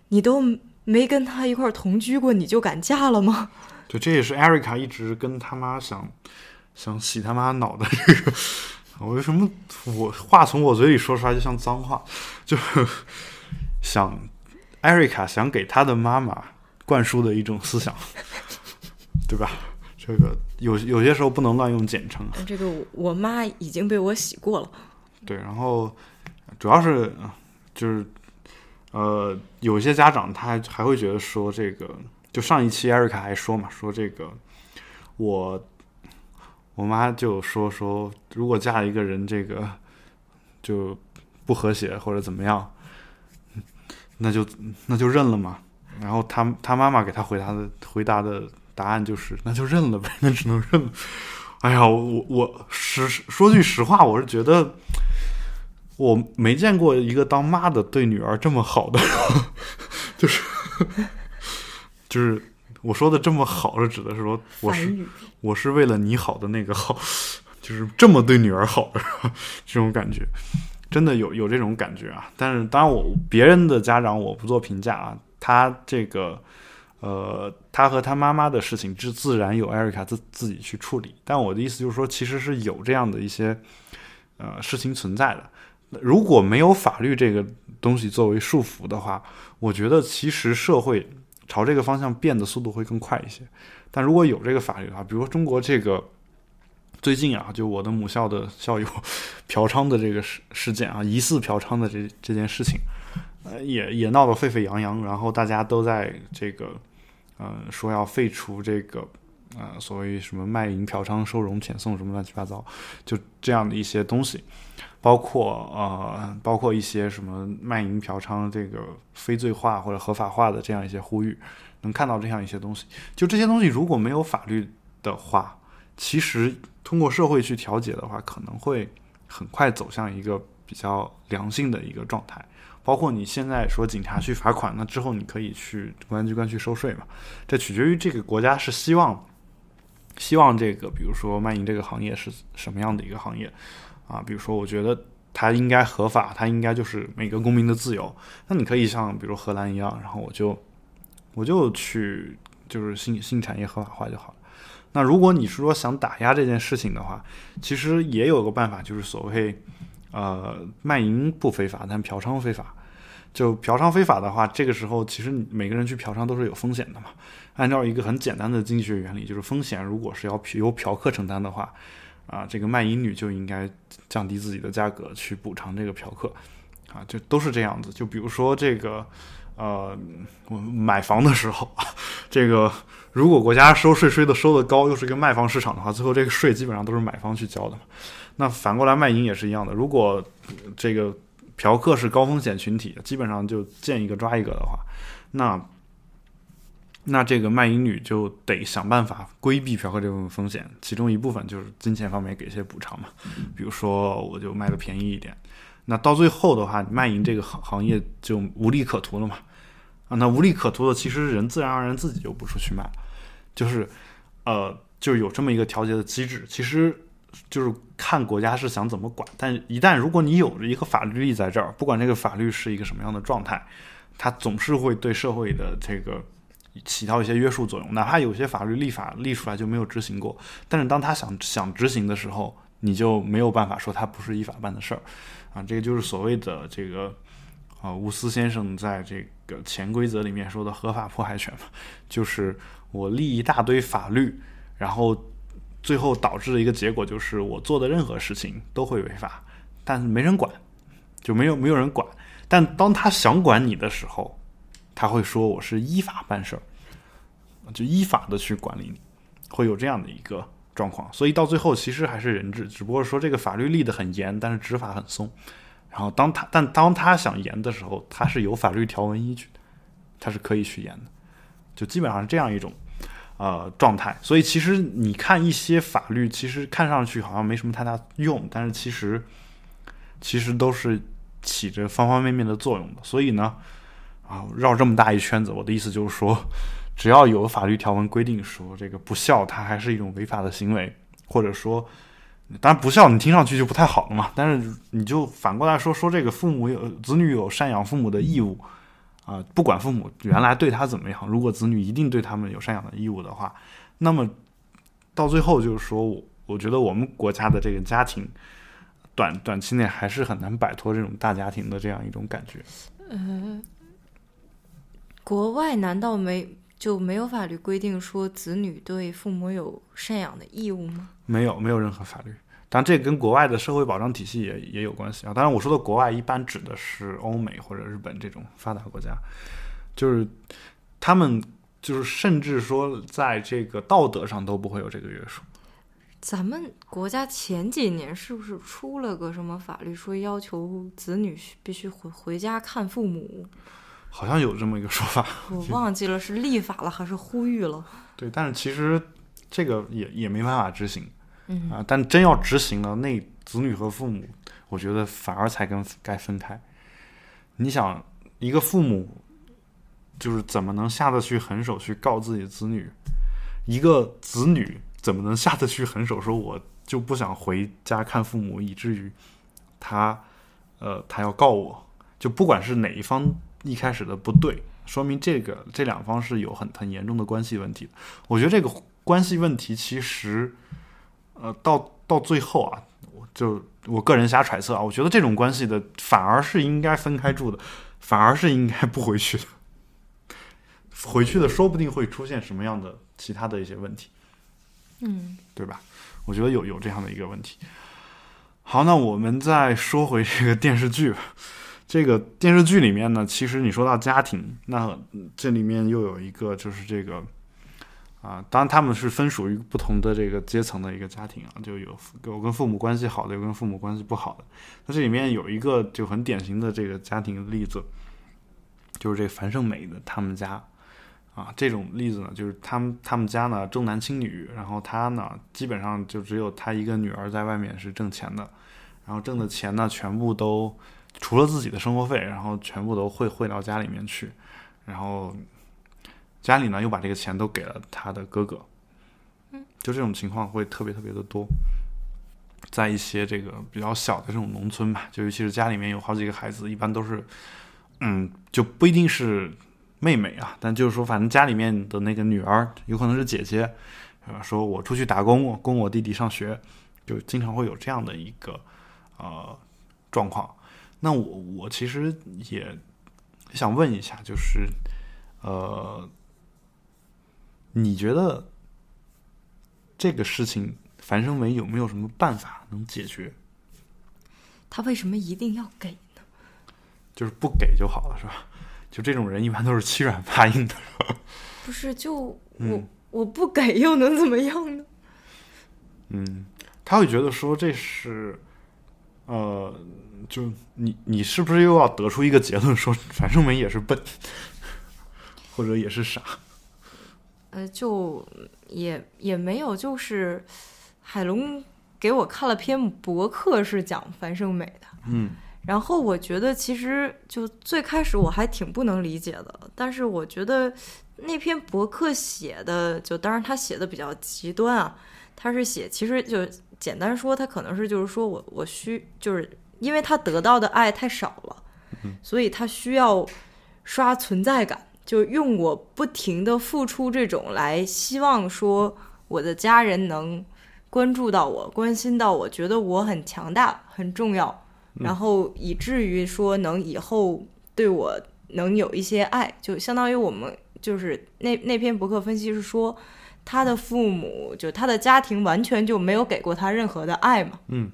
你都没跟他一块儿同居过，你就敢嫁了吗？对，这也是艾瑞卡一直跟他妈想想洗他妈脑的这个。我为什么我话从我嘴里说出来就像脏话？就想艾瑞卡想给他的妈妈灌输的一种思想，对吧？这个有有些时候不能乱用简称。这个我我妈已经被我洗过了，对，然后主要是呃就是呃，有些家长他还还会觉得说这个，就上一期艾瑞卡还说嘛，说这个我我妈就说说，如果嫁一个人这个就不和谐或者怎么样，那就那就认了嘛。然后她她妈妈给她回答的回答的答案就是，那就认了呗，那只能认了。哎呀，我我实说句实话，我是觉得我没见过一个当妈的对女儿这么好的，就是 就是我说的这么好，是指的是说我是。我是为了你好的那个好，就是这么对女儿好的这种感觉，真的有有这种感觉啊。但是当然我别人的家长我不做评价啊，他这个呃，他和他妈妈的事情，自自然有艾瑞卡自自己去处理。但我的意思就是说，其实是有这样的一些呃事情存在的。如果没有法律这个东西作为束缚的话，我觉得其实社会朝这个方向变的速度会更快一些。但如果有这个法律的话，比如说中国这个最近啊，就我的母校的校友 嫖娼的这个事事件啊，疑似嫖娼的这这件事情，呃，也也闹得沸沸扬扬，然后大家都在这个呃说要废除这个呃所谓什么卖淫、嫖娼、收容、遣送什么乱七八糟，就这样的一些东西，包括呃包括一些什么卖淫、嫖娼这个非罪化或者合法化的这样一些呼吁。能看到这样一些东西，就这些东西如果没有法律的话，其实通过社会去调解的话，可能会很快走向一个比较良性的一个状态。包括你现在说警察去罚款，那之后你可以去公安机关去收税嘛？这取决于这个国家是希望希望这个，比如说卖淫这个行业是什么样的一个行业啊？比如说，我觉得它应该合法，它应该就是每个公民的自由。那你可以像比如荷兰一样，然后我就。我就去，就是性性产业合法化就好了。那如果你是说想打压这件事情的话，其实也有个办法，就是所谓呃卖淫不非法，但嫖娼非法。就嫖娼非法的话，这个时候其实每个人去嫖娼都是有风险的嘛。按照一个很简单的经济学原理，就是风险如果是要由嫖客承担的话，啊，这个卖淫女就应该降低自己的价格去补偿这个嫖客，啊，就都是这样子。就比如说这个。呃，我买房的时候，这个如果国家收税税的收的高，又是一个卖方市场的话，最后这个税基本上都是买方去交的。那反过来卖淫也是一样的，如果这个嫖客是高风险群体，基本上就见一个抓一个的话，那那这个卖淫女就得想办法规避嫖客这部分风险，其中一部分就是金钱方面给一些补偿嘛，比如说我就卖的便宜一点。那到最后的话，卖淫这个行行业就无利可图了嘛？啊，那无利可图的，其实人自然而然自己就不出去卖了，就是呃，就是有这么一个调节的机制。其实就是看国家是想怎么管，但一旦如果你有着一个法律立在这儿，不管这个法律是一个什么样的状态，它总是会对社会的这个起到一些约束作用。哪怕有些法律立法立出来就没有执行过，但是当他想想执行的时候，你就没有办法说他不是依法办的事儿。啊，这个就是所谓的这个啊，乌斯先生在这个潜规则里面说的合法迫害权嘛，就是我立一大堆法律，然后最后导致的一个结果就是我做的任何事情都会违法，但是没人管，就没有没有人管。但当他想管你的时候，他会说我是依法办事儿，就依法的去管理你，会有这样的一个。状况，所以到最后其实还是人治，只不过说这个法律立得很严，但是执法很松。然后当他但当他想严的时候，他是有法律条文依据，他是可以去严的，就基本上是这样一种呃状态。所以其实你看一些法律，其实看上去好像没什么太大用，但是其实其实都是起着方方面面的作用的。所以呢，啊，绕这么大一圈子，我的意思就是说，只要有法律条文规定说这个不孝，它还是一种违法的行为，或者说，当然不孝你听上去就不太好了嘛。但是你就反过来说说这个父母有子女有赡养父母的义务。啊，不管父母原来对他怎么样，如果子女一定对他们有赡养的义务的话，那么到最后就是说，我我觉得我们国家的这个家庭短短期内还是很难摆脱这种大家庭的这样一种感觉。呃，国外难道没就没有法律规定说子女对父母有赡养的义务吗？没有，没有任何法律。当然，这跟国外的社会保障体系也也有关系啊。当然，我说的国外一般指的是欧美或者日本这种发达国家，就是他们就是甚至说在这个道德上都不会有这个约束。咱们国家前几年是不是出了个什么法律，说要求子女必须回回家看父母？好像有这么一个说法，我忘记了是立法了还是呼吁了。对，但是其实这个也也没办法执行。嗯啊，但真要执行了，那子女和父母，我觉得反而才跟该分开。你想，一个父母就是怎么能下得去狠手去告自己子女？一个子女怎么能下得去狠手说我就不想回家看父母，以至于他呃他要告我？就不管是哪一方一开始的不对，说明这个这两方是有很很严重的关系问题的。我觉得这个关系问题其实。呃，到到最后啊，我就我个人瞎揣测啊，我觉得这种关系的反而是应该分开住的，反而是应该不回去的。回去的说不定会出现什么样的其他的一些问题，嗯，对吧？我觉得有有这样的一个问题。好，那我们再说回这个电视剧吧。这个电视剧里面呢，其实你说到家庭，那这里面又有一个就是这个。啊，当然他们是分属于不同的这个阶层的一个家庭啊，就有有跟父母关系好的，有跟父母关系不好的。那这里面有一个就很典型的这个家庭例子，就是这樊胜美的他们家啊，这种例子呢，就是他们他们家呢重男轻女，然后他呢基本上就只有他一个女儿在外面是挣钱的，然后挣的钱呢全部都除了自己的生活费，然后全部都汇汇到家里面去，然后。家里呢又把这个钱都给了他的哥哥，嗯，就这种情况会特别特别的多，在一些这个比较小的这种农村吧，就尤其是家里面有好几个孩子，一般都是，嗯，就不一定是妹妹啊，但就是说，反正家里面的那个女儿有可能是姐姐，吧？说我出去打工供我弟弟上学，就经常会有这样的一个呃状况。那我我其实也想问一下，就是呃。你觉得这个事情，樊胜美有没有什么办法能解决？他为什么一定要给呢？就是不给就好了，是吧？就这种人一般都是欺软怕硬的。不是，就我我不给又能怎么样呢？嗯，他会觉得说这是，呃，就你你是不是又要得出一个结论，说樊胜美也是笨，或者也是傻？呃，就也也没有，就是海龙给我看了篇博客，是讲樊胜美的。嗯，然后我觉得其实就最开始我还挺不能理解的，但是我觉得那篇博客写的，就当然他写的比较极端啊，他是写其实就简单说，他可能是就是说我我需就是因为他得到的爱太少了，所以他需要刷存在感。就用我不停的付出这种来希望说我的家人能关注到我、关心到我，觉得我很强大、很重要，然后以至于说能以后对我能有一些爱，就相当于我们就是那那篇博客分析是说他的父母就他的家庭完全就没有给过他任何的爱嘛。嗯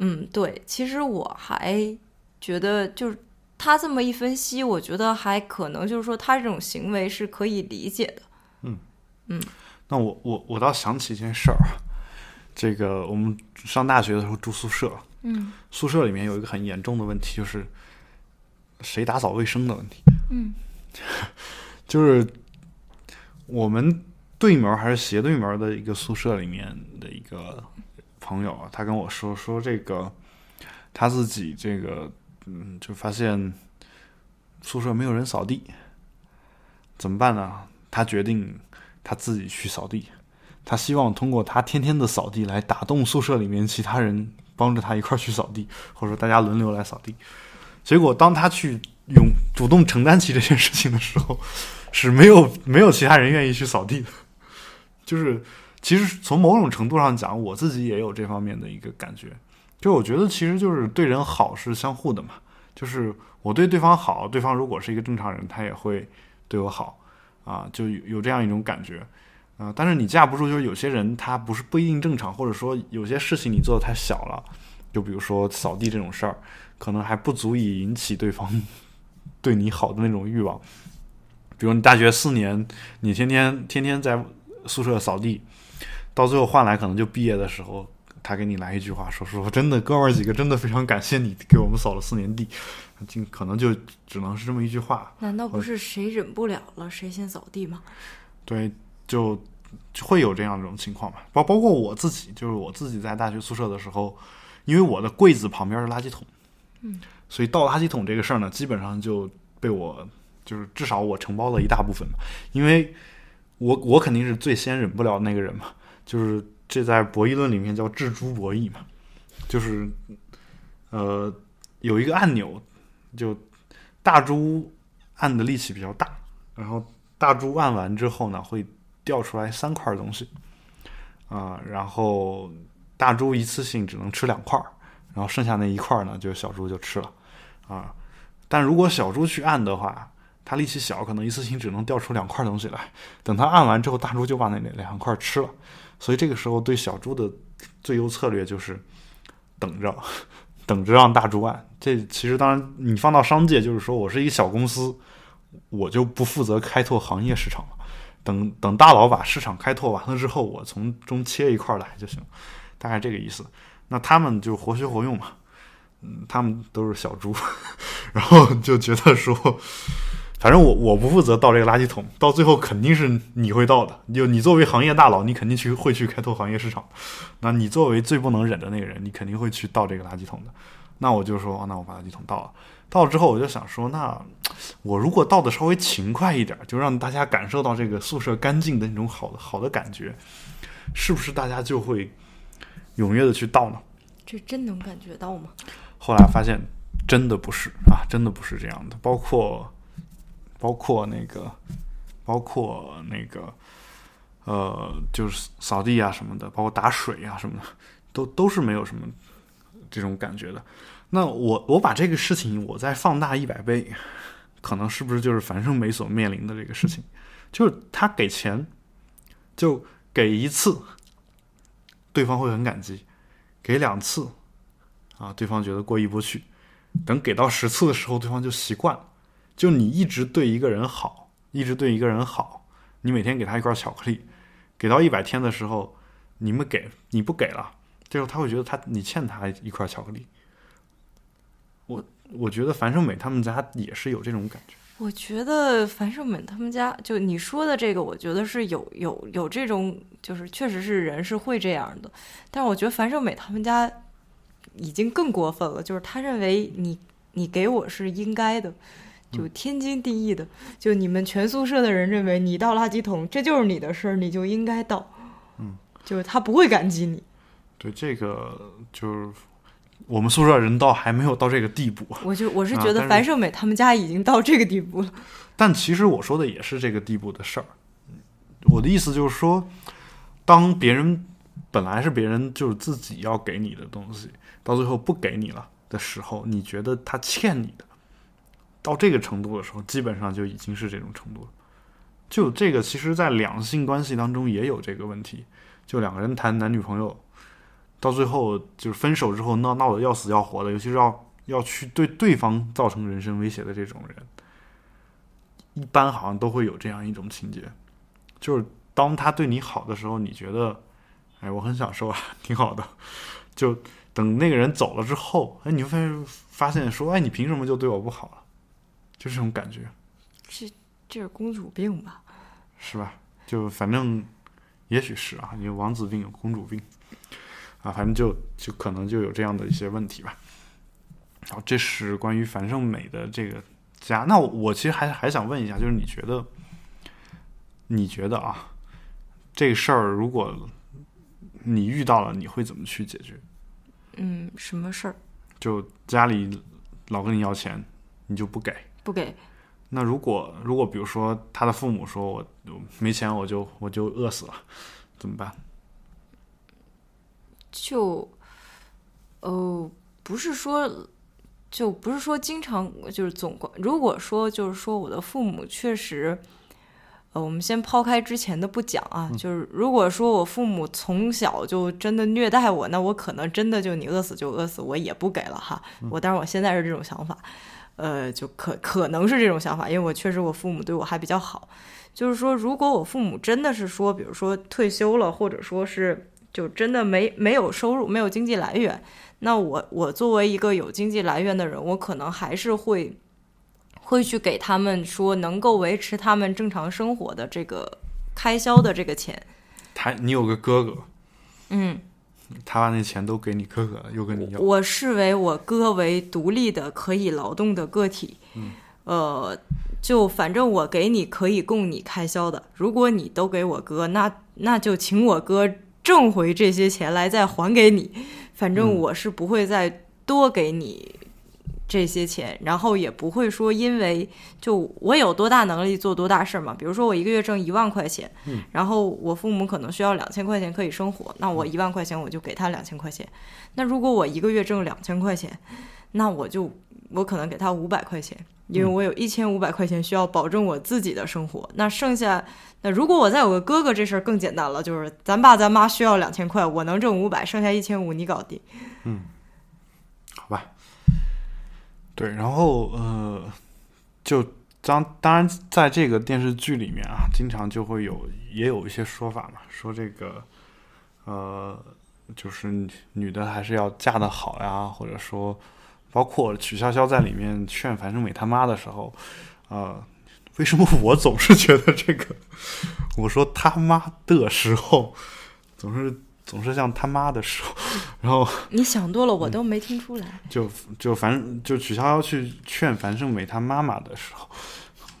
嗯，对，其实我还觉得就是。他这么一分析，我觉得还可能就是说，他这种行为是可以理解的。嗯嗯，那我我我倒想起一件事儿，这个我们上大学的时候住宿舍，嗯，宿舍里面有一个很严重的问题，就是谁打扫卫生的问题。嗯，就是我们对门还是斜对门的一个宿舍里面的一个朋友，他跟我说说这个。他自己这个嗯，就发现宿舍没有人扫地，怎么办呢？他决定他自己去扫地。他希望通过他天天的扫地来打动宿舍里面其他人，帮着他一块儿去扫地，或者说大家轮流来扫地。结果当他去用主动承担起这件事情的时候，是没有没有其他人愿意去扫地的。就是其实从某种程度上讲，我自己也有这方面的一个感觉。就我觉得其实就是对人好是相互的嘛，就是我对对方好，对方如果是一个正常人，他也会对我好啊，就有这样一种感觉。啊，但是你架不住，就是有些人他不是不一定正常，或者说有些事情你做的太小了，就比如说扫地这种事儿，可能还不足以引起对方对你好的那种欲望。比如你大学四年，你天天天天在宿舍扫地，到最后换来可能就毕业的时候，他给你来一句话，说说真的，哥们儿几个真的非常感谢你给我们扫了四年地，尽可能就只能是这么一句话。难道不是谁忍不了了，谁先扫地吗？对。就会有这样一种情况嘛，包包括我自己，就是我自己在大学宿舍的时候，因为我的柜子旁边是垃圾桶，嗯，所以倒垃圾桶这个事儿呢，基本上就被我就是至少我承包了一大部分嘛，因为我我肯定是最先忍不了那个人嘛，就是这在博弈论里面叫置诸博弈嘛，就是呃有一个按钮，就大猪按的力气比较大，然后大猪按完之后呢会。掉出来三块东西，啊，然后大猪一次性只能吃两块，然后剩下那一块呢，就小猪就吃了，啊，但如果小猪去按的话，它力气小，可能一次性只能掉出两块东西来。等它按完之后，大猪就把那两块吃了。所以这个时候对小猪的最优策略就是等着，等着让大猪按。这其实当然你放到商界，就是说我是一个小公司，我就不负责开拓行业市场了。等等，大佬把市场开拓完了之后，我从中切一块来就行，大概这个意思。那他们就活学活用嘛，嗯，他们都是小猪，然后就觉得说，反正我我不负责倒这个垃圾桶，到最后肯定是你会倒的。就你作为行业大佬，你肯定去会去开拓行业市场。那你作为最不能忍的那个人，你肯定会去倒这个垃圾桶的。那我就说，那我把垃圾桶倒了。倒了之后，我就想说，那我如果倒的稍微勤快一点，就让大家感受到这个宿舍干净的那种好的好的感觉，是不是大家就会踊跃的去倒呢？这真能感觉到吗？后来发现真的不是啊，真的不是这样的。包括包括那个包括那个呃，就是扫地啊什么的，包括打水啊什么的，都都是没有什么这种感觉的。那我我把这个事情我再放大一百倍，可能是不是就是樊胜美所面临的这个事情？就是他给钱，就给一次，对方会很感激；给两次，啊，对方觉得过意不去；等给到十次的时候，对方就习惯了。就你一直对一个人好，一直对一个人好，你每天给他一块巧克力，给到一百天的时候，你们给你不给了，这时候他会觉得他你欠他一块巧克力。我我觉得樊胜美他们家也是有这种感觉。我觉得樊胜美他们家，就你说的这个，我觉得是有有有这种，就是确实是人是会这样的。但是我觉得樊胜美他们家已经更过分了，就是他认为你你给我是应该的，就天经地义的。就你们全宿舍的人认为你倒垃圾桶，这就是你的事儿，你就应该倒。嗯，就是他不会感激你。对这个就是。我们宿舍人倒还没有到这个地步，我就我是觉得樊胜美他们家已经到这个地步了。但其实我说的也是这个地步的事儿。我的意思就是说，当别人本来是别人就是自己要给你的东西，到最后不给你了的时候，你觉得他欠你的，到这个程度的时候，基本上就已经是这种程度了。就这个，其实，在两性关系当中也有这个问题。就两个人谈男女朋友。到最后就是分手之后闹闹得要死要活的，尤其是要要去对对方造成人身威胁的这种人，一般好像都会有这样一种情节，就是当他对你好的时候，你觉得，哎，我很享受啊，挺好的，就等那个人走了之后，哎，你会发现发现说，哎，你凭什么就对我不好了？就这种感觉，是这是公主病吧？是吧？就反正也许是啊，有王子病，有公主病。啊，反正就就可能就有这样的一些问题吧。好，这是关于樊胜美的这个家。那我我其实还还想问一下，就是你觉得，你觉得啊，这个事儿如果你遇到了，你会怎么去解决？嗯，什么事儿？就家里老跟你要钱，你就不给。不给。那如果如果比如说他的父母说我没钱，我就我就饿死了，怎么办？就，呃，不是说，就不是说经常就是总管。如果说就是说我的父母确实，呃，我们先抛开之前的不讲啊，就是如果说我父母从小就真的虐待我，那我可能真的就你饿死就饿死，我也不给了哈。我当然我现在是这种想法，呃，就可可能是这种想法，因为我确实我父母对我还比较好。就是说，如果我父母真的是说，比如说退休了，或者说是。就真的没没有收入，没有经济来源。那我我作为一个有经济来源的人，我可能还是会会去给他们说能够维持他们正常生活的这个开销的这个钱。他，你有个哥哥，嗯，他把那钱都给你哥哥，又跟你要。我视为我哥为独立的可以劳动的个体，嗯，呃，就反正我给你可以供你开销的。如果你都给我哥，那那就请我哥。挣回这些钱来再还给你，反正我是不会再多给你这些钱，然后也不会说因为就我有多大能力做多大事儿嘛。比如说我一个月挣一万块钱，然后我父母可能需要两千块钱可以生活，那我一万块钱我就给他两千块钱。那如果我一个月挣两千块钱，那我就我可能给他五百块钱。因为我有一千五百块钱需要保证我自己的生活，那剩下那如果我再有个哥哥，这事儿更简单了，就是咱爸咱妈需要两千块，我能挣五百，剩下一千五你搞定。嗯，好吧。对，然后呃，就当当然在这个电视剧里面啊，经常就会有也有一些说法嘛，说这个呃，就是女的还是要嫁得好呀，或者说。包括曲筱绡在里面劝樊胜美他妈的时候，啊，为什么我总是觉得这个？我说他妈的时候，总是总是像他妈的时候，然后你想多了，我都没听出来。就就樊就曲筱绡去劝樊胜美他妈妈的时候，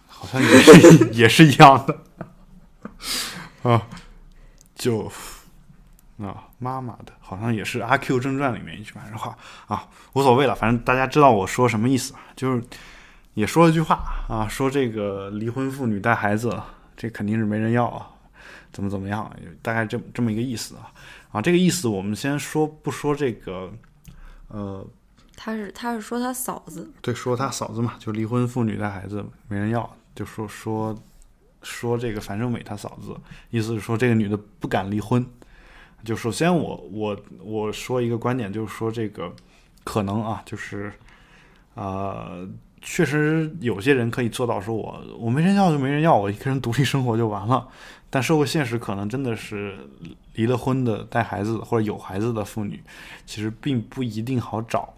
好像也是 也是一样的 啊，就。啊，妈妈的，好像也是《阿 Q 正传》里面一句反正话啊，无所谓了，反正大家知道我说什么意思，就是也说了句话啊，说这个离婚妇女带孩子，这肯定是没人要啊，怎么怎么样，大概这这么一个意思啊啊，这个意思我们先说不说这个，呃，他是他是说他嫂子，对，说他嫂子嘛，就离婚妇女带孩子没人要，就说说说这个樊胜美他嫂子，意思是说这个女的不敢离婚。就首先我我我说一个观点，就是说这个可能啊，就是呃，确实有些人可以做到，说我我没人要就没人要，我一个人独立生活就完了。但社会现实可能真的是离了婚的带孩子或者有孩子的妇女，其实并不一定好找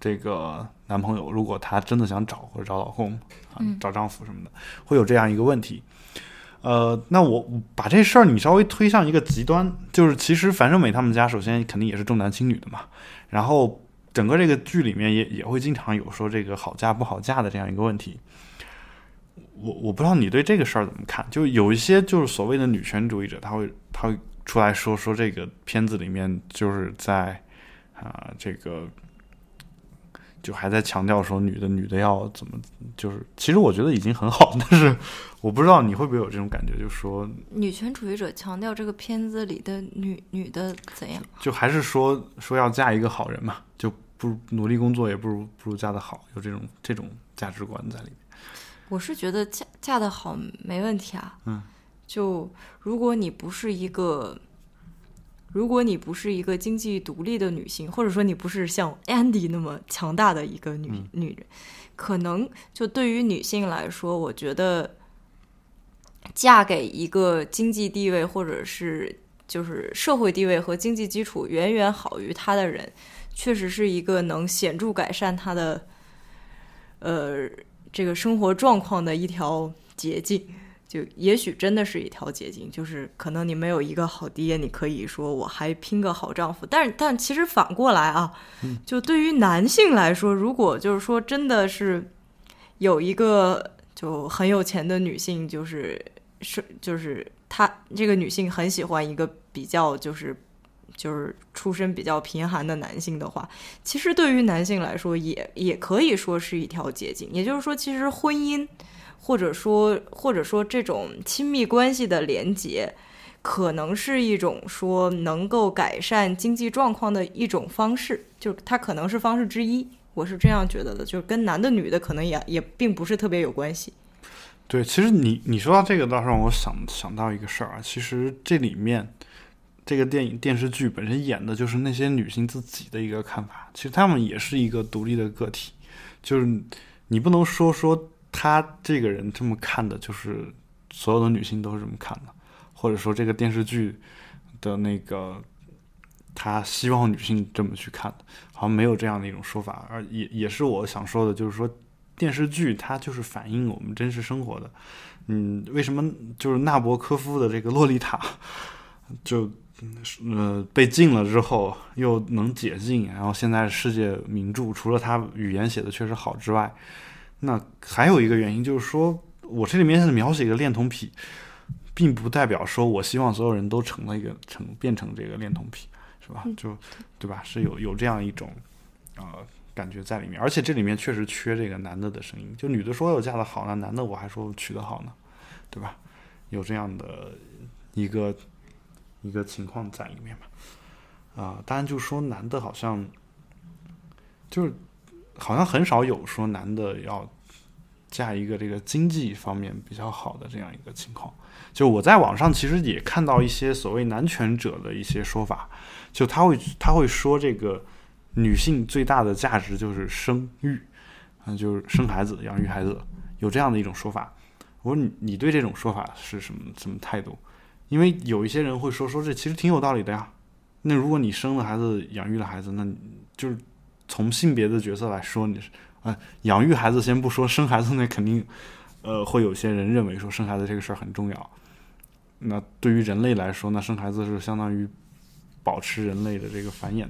这个男朋友。如果她真的想找或者找老公啊，找丈夫什么的，会有这样一个问题。呃，那我把这事儿你稍微推向一个极端，就是其实樊胜美他们家首先肯定也是重男轻女的嘛，然后整个这个剧里面也也会经常有说这个好嫁不好嫁的这样一个问题。我我不知道你对这个事儿怎么看？就有一些就是所谓的女权主义者，他会他会出来说说这个片子里面就是在啊这个。就还在强调说女的女的要怎么，就是其实我觉得已经很好，但是我不知道你会不会有这种感觉，就是说女权主义者强调这个片子里的女女的怎样？就还是说说要嫁一个好人嘛，就不努力工作也不如不如嫁的好，有这种这种价值观在里面。我是觉得嫁嫁得好没问题啊，嗯，就如果你不是一个。如果你不是一个经济独立的女性，或者说你不是像 Andy 那么强大的一个女女人，可能就对于女性来说，我觉得嫁给一个经济地位或者是就是社会地位和经济基础远远好于她的人，确实是一个能显著改善她的呃这个生活状况的一条捷径。就也许真的是一条捷径，就是可能你没有一个好爹，你可以说我还拼个好丈夫。但是，但其实反过来啊，就对于男性来说，如果就是说真的是有一个就很有钱的女性，就是是就是她这个女性很喜欢一个比较就是就是出身比较贫寒的男性的话，其实对于男性来说也也可以说是一条捷径。也就是说，其实婚姻。或者说，或者说这种亲密关系的连接，可能是一种说能够改善经济状况的一种方式，就是它可能是方式之一。我是这样觉得的，就是跟男的女的可能也也并不是特别有关系。对，其实你你说到这个，倒是让我想想到一个事儿啊。其实这里面这个电影电视剧本身演的就是那些女性自己的一个看法，其实她们也是一个独立的个体，就是你不能说说。她这个人这么看的，就是所有的女性都是这么看的，或者说这个电视剧的那个他希望女性这么去看的，好像没有这样的一种说法。而也也是我想说的，就是说电视剧它就是反映我们真实生活的。嗯，为什么就是纳博科夫的这个《洛丽塔 》就呃被禁了之后又能解禁，然后现在世界名著，除了他语言写的确实好之外。那还有一个原因就是说，我这里面是描写一个恋童癖，并不代表说我希望所有人都成了一个成变成这个恋童癖，是吧？就对吧？是有有这样一种呃感觉在里面，而且这里面确实缺这个男的的声音，就女的说我嫁的好，那男的我还说娶得好呢，对吧？有这样的一个一个情况在里面嘛？啊，当然就说男的好像就是好像很少有说男的要。嫁一个这个经济方面比较好的这样一个情况，就我在网上其实也看到一些所谓男权者的一些说法，就他会他会说这个女性最大的价值就是生育，嗯，就是生孩子、养育孩子，有这样的一种说法。我说你你对这种说法是什么什么态度？因为有一些人会说说这其实挺有道理的呀。那如果你生了孩子、养育了孩子，那就是从性别的角色来说，你是。啊，养育孩子先不说，生孩子那肯定，呃，会有些人认为说生孩子这个事儿很重要。那对于人类来说，那生孩子是相当于保持人类的这个繁衍。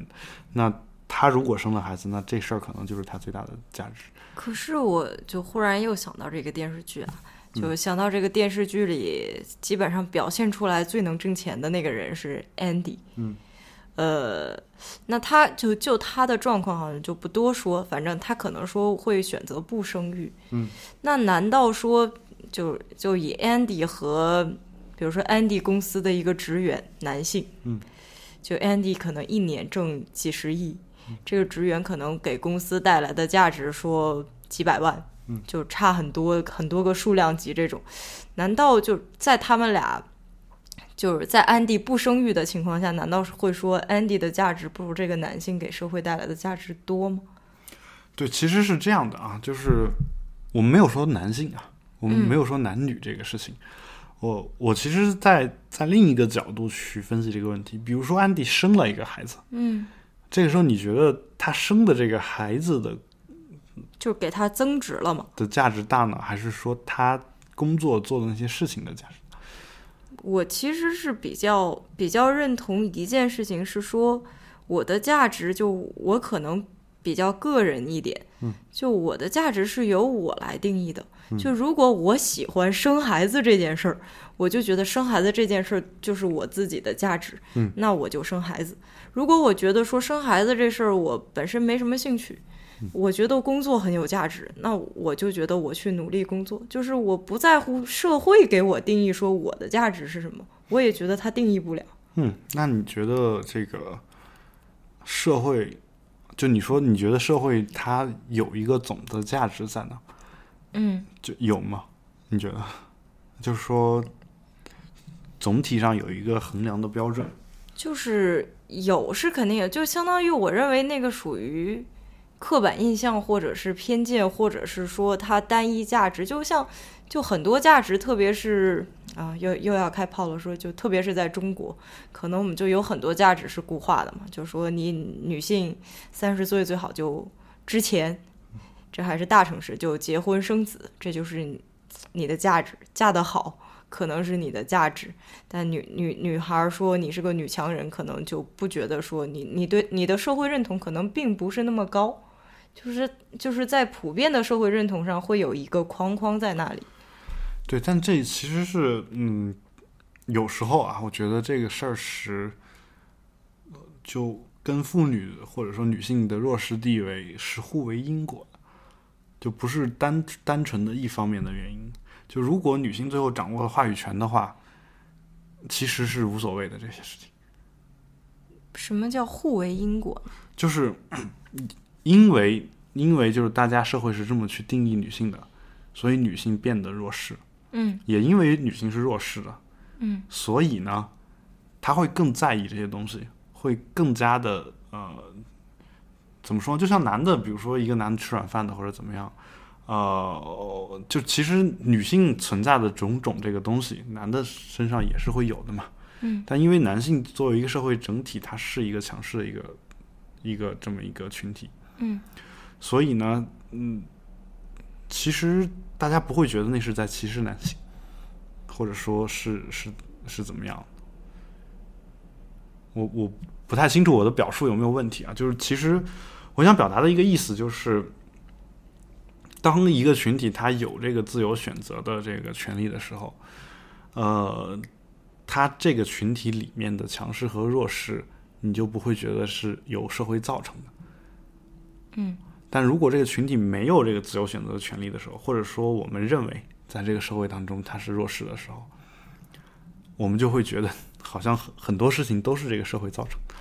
那他如果生了孩子，那这事儿可能就是他最大的价值。可是我就忽然又想到这个电视剧啊，就想到这个电视剧里基本上表现出来最能挣钱的那个人是 Andy。嗯。呃，那他就就他的状况好像就不多说，反正他可能说会选择不生育。嗯，那难道说就就以 Andy 和比如说 Andy 公司的一个职员男性，嗯，就 Andy 可能一年挣几十亿，这个职员可能给公司带来的价值说几百万，嗯，就差很多很多个数量级这种，难道就在他们俩？就是在安迪不生育的情况下，难道是会说安迪的价值不如这个男性给社会带来的价值多吗？对，其实是这样的啊，就是我们没有说男性啊，我们没有说男女这个事情。我我其实，在在另一个角度去分析这个问题，比如说安迪生了一个孩子，嗯，这个时候你觉得他生的这个孩子的，就给他增值了嘛？的价值大呢，还是说他工作做的那些事情的价值？我其实是比较比较认同一件事情，是说我的价值就我可能比较个人一点，嗯，就我的价值是由我来定义的。就如果我喜欢生孩子这件事儿，我就觉得生孩子这件事儿就是我自己的价值，嗯，那我就生孩子。如果我觉得说生孩子这事儿我本身没什么兴趣。我觉得工作很有价值，那我就觉得我去努力工作，就是我不在乎社会给我定义说我的价值是什么，我也觉得它定义不了。嗯，那你觉得这个社会，就你说你觉得社会它有一个总的价值在哪？嗯，就有吗？你觉得？就是说总体上有一个衡量的标准？就是有是肯定有，就相当于我认为那个属于。刻板印象，或者是偏见，或者是说它单一价值，就像就很多价值，特别是啊，又又要开炮了，说就特别是在中国，可能我们就有很多价值是固化的嘛，就说你女性三十岁最好就之前，这还是大城市就结婚生子，这就是你的价值，嫁得好，可能是你的价值，但女女女孩说你是个女强人，可能就不觉得说你你对你的社会认同可能并不是那么高，就是就是在普遍的社会认同上会有一个框框在那里。对，但这其实是嗯，有时候啊，我觉得这个事儿是就跟妇女或者说女性的弱势地位是互为因果的，就不是单单纯的一方面的原因。就如果女性最后掌握了话语权的话，其实是无所谓的这些事情。什么叫互为因果？就是因为因为就是大家社会是这么去定义女性的，所以女性变得弱势。嗯也因为女性是弱势的，嗯，所以呢，她会更在意这些东西，会更加的呃，怎么说？就像男的，比如说一个男的吃软饭的或者怎么样，呃，就其实女性存在的种种这个东西，男的身上也是会有的嘛。嗯，但因为男性作为一个社会整体，它是一个强势的一个一个这么一个群体，嗯，所以呢，嗯，其实大家不会觉得那是在歧视男性，或者说是是是怎么样。我我不太清楚我的表述有没有问题啊？就是其实我想表达的一个意思就是，当一个群体他有这个自由选择的这个权利的时候，呃，他这个群体里面的强势和弱势，你就不会觉得是由社会造成的。嗯，但如果这个群体没有这个自由选择的权利的时候，或者说我们认为在这个社会当中他是弱势的时候，我们就会觉得好像很很多事情都是这个社会造成的。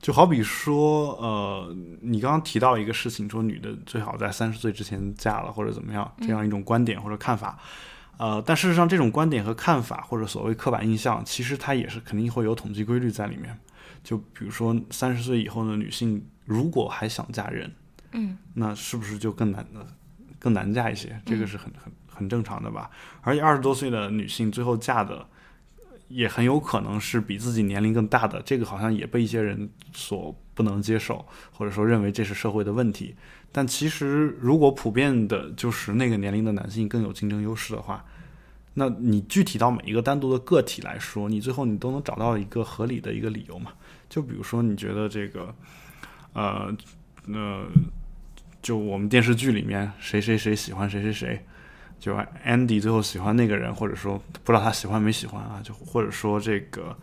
就好比说，呃，你刚刚提到一个事情，说女的最好在三十岁之前嫁了，或者怎么样，这样一种观点或者看法。呃，但事实上，这种观点和看法或者所谓刻板印象，其实它也是肯定会有统计规律在里面。就比如说，三十岁以后的女性如果还想嫁人，嗯，那是不是就更难的更难嫁一些？这个是很很很正常的吧？而且二十多岁的女性最后嫁的，也很有可能是比自己年龄更大的，这个好像也被一些人所不能接受，或者说认为这是社会的问题。但其实，如果普遍的就是那个年龄的男性更有竞争优势的话，那你具体到每一个单独的个体来说，你最后你都能找到一个合理的一个理由嘛？就比如说，你觉得这个，呃，呃，就我们电视剧里面谁谁谁喜欢谁谁谁，就 Andy 最后喜欢那个人，或者说不知道他喜欢没喜欢啊，就或者说这个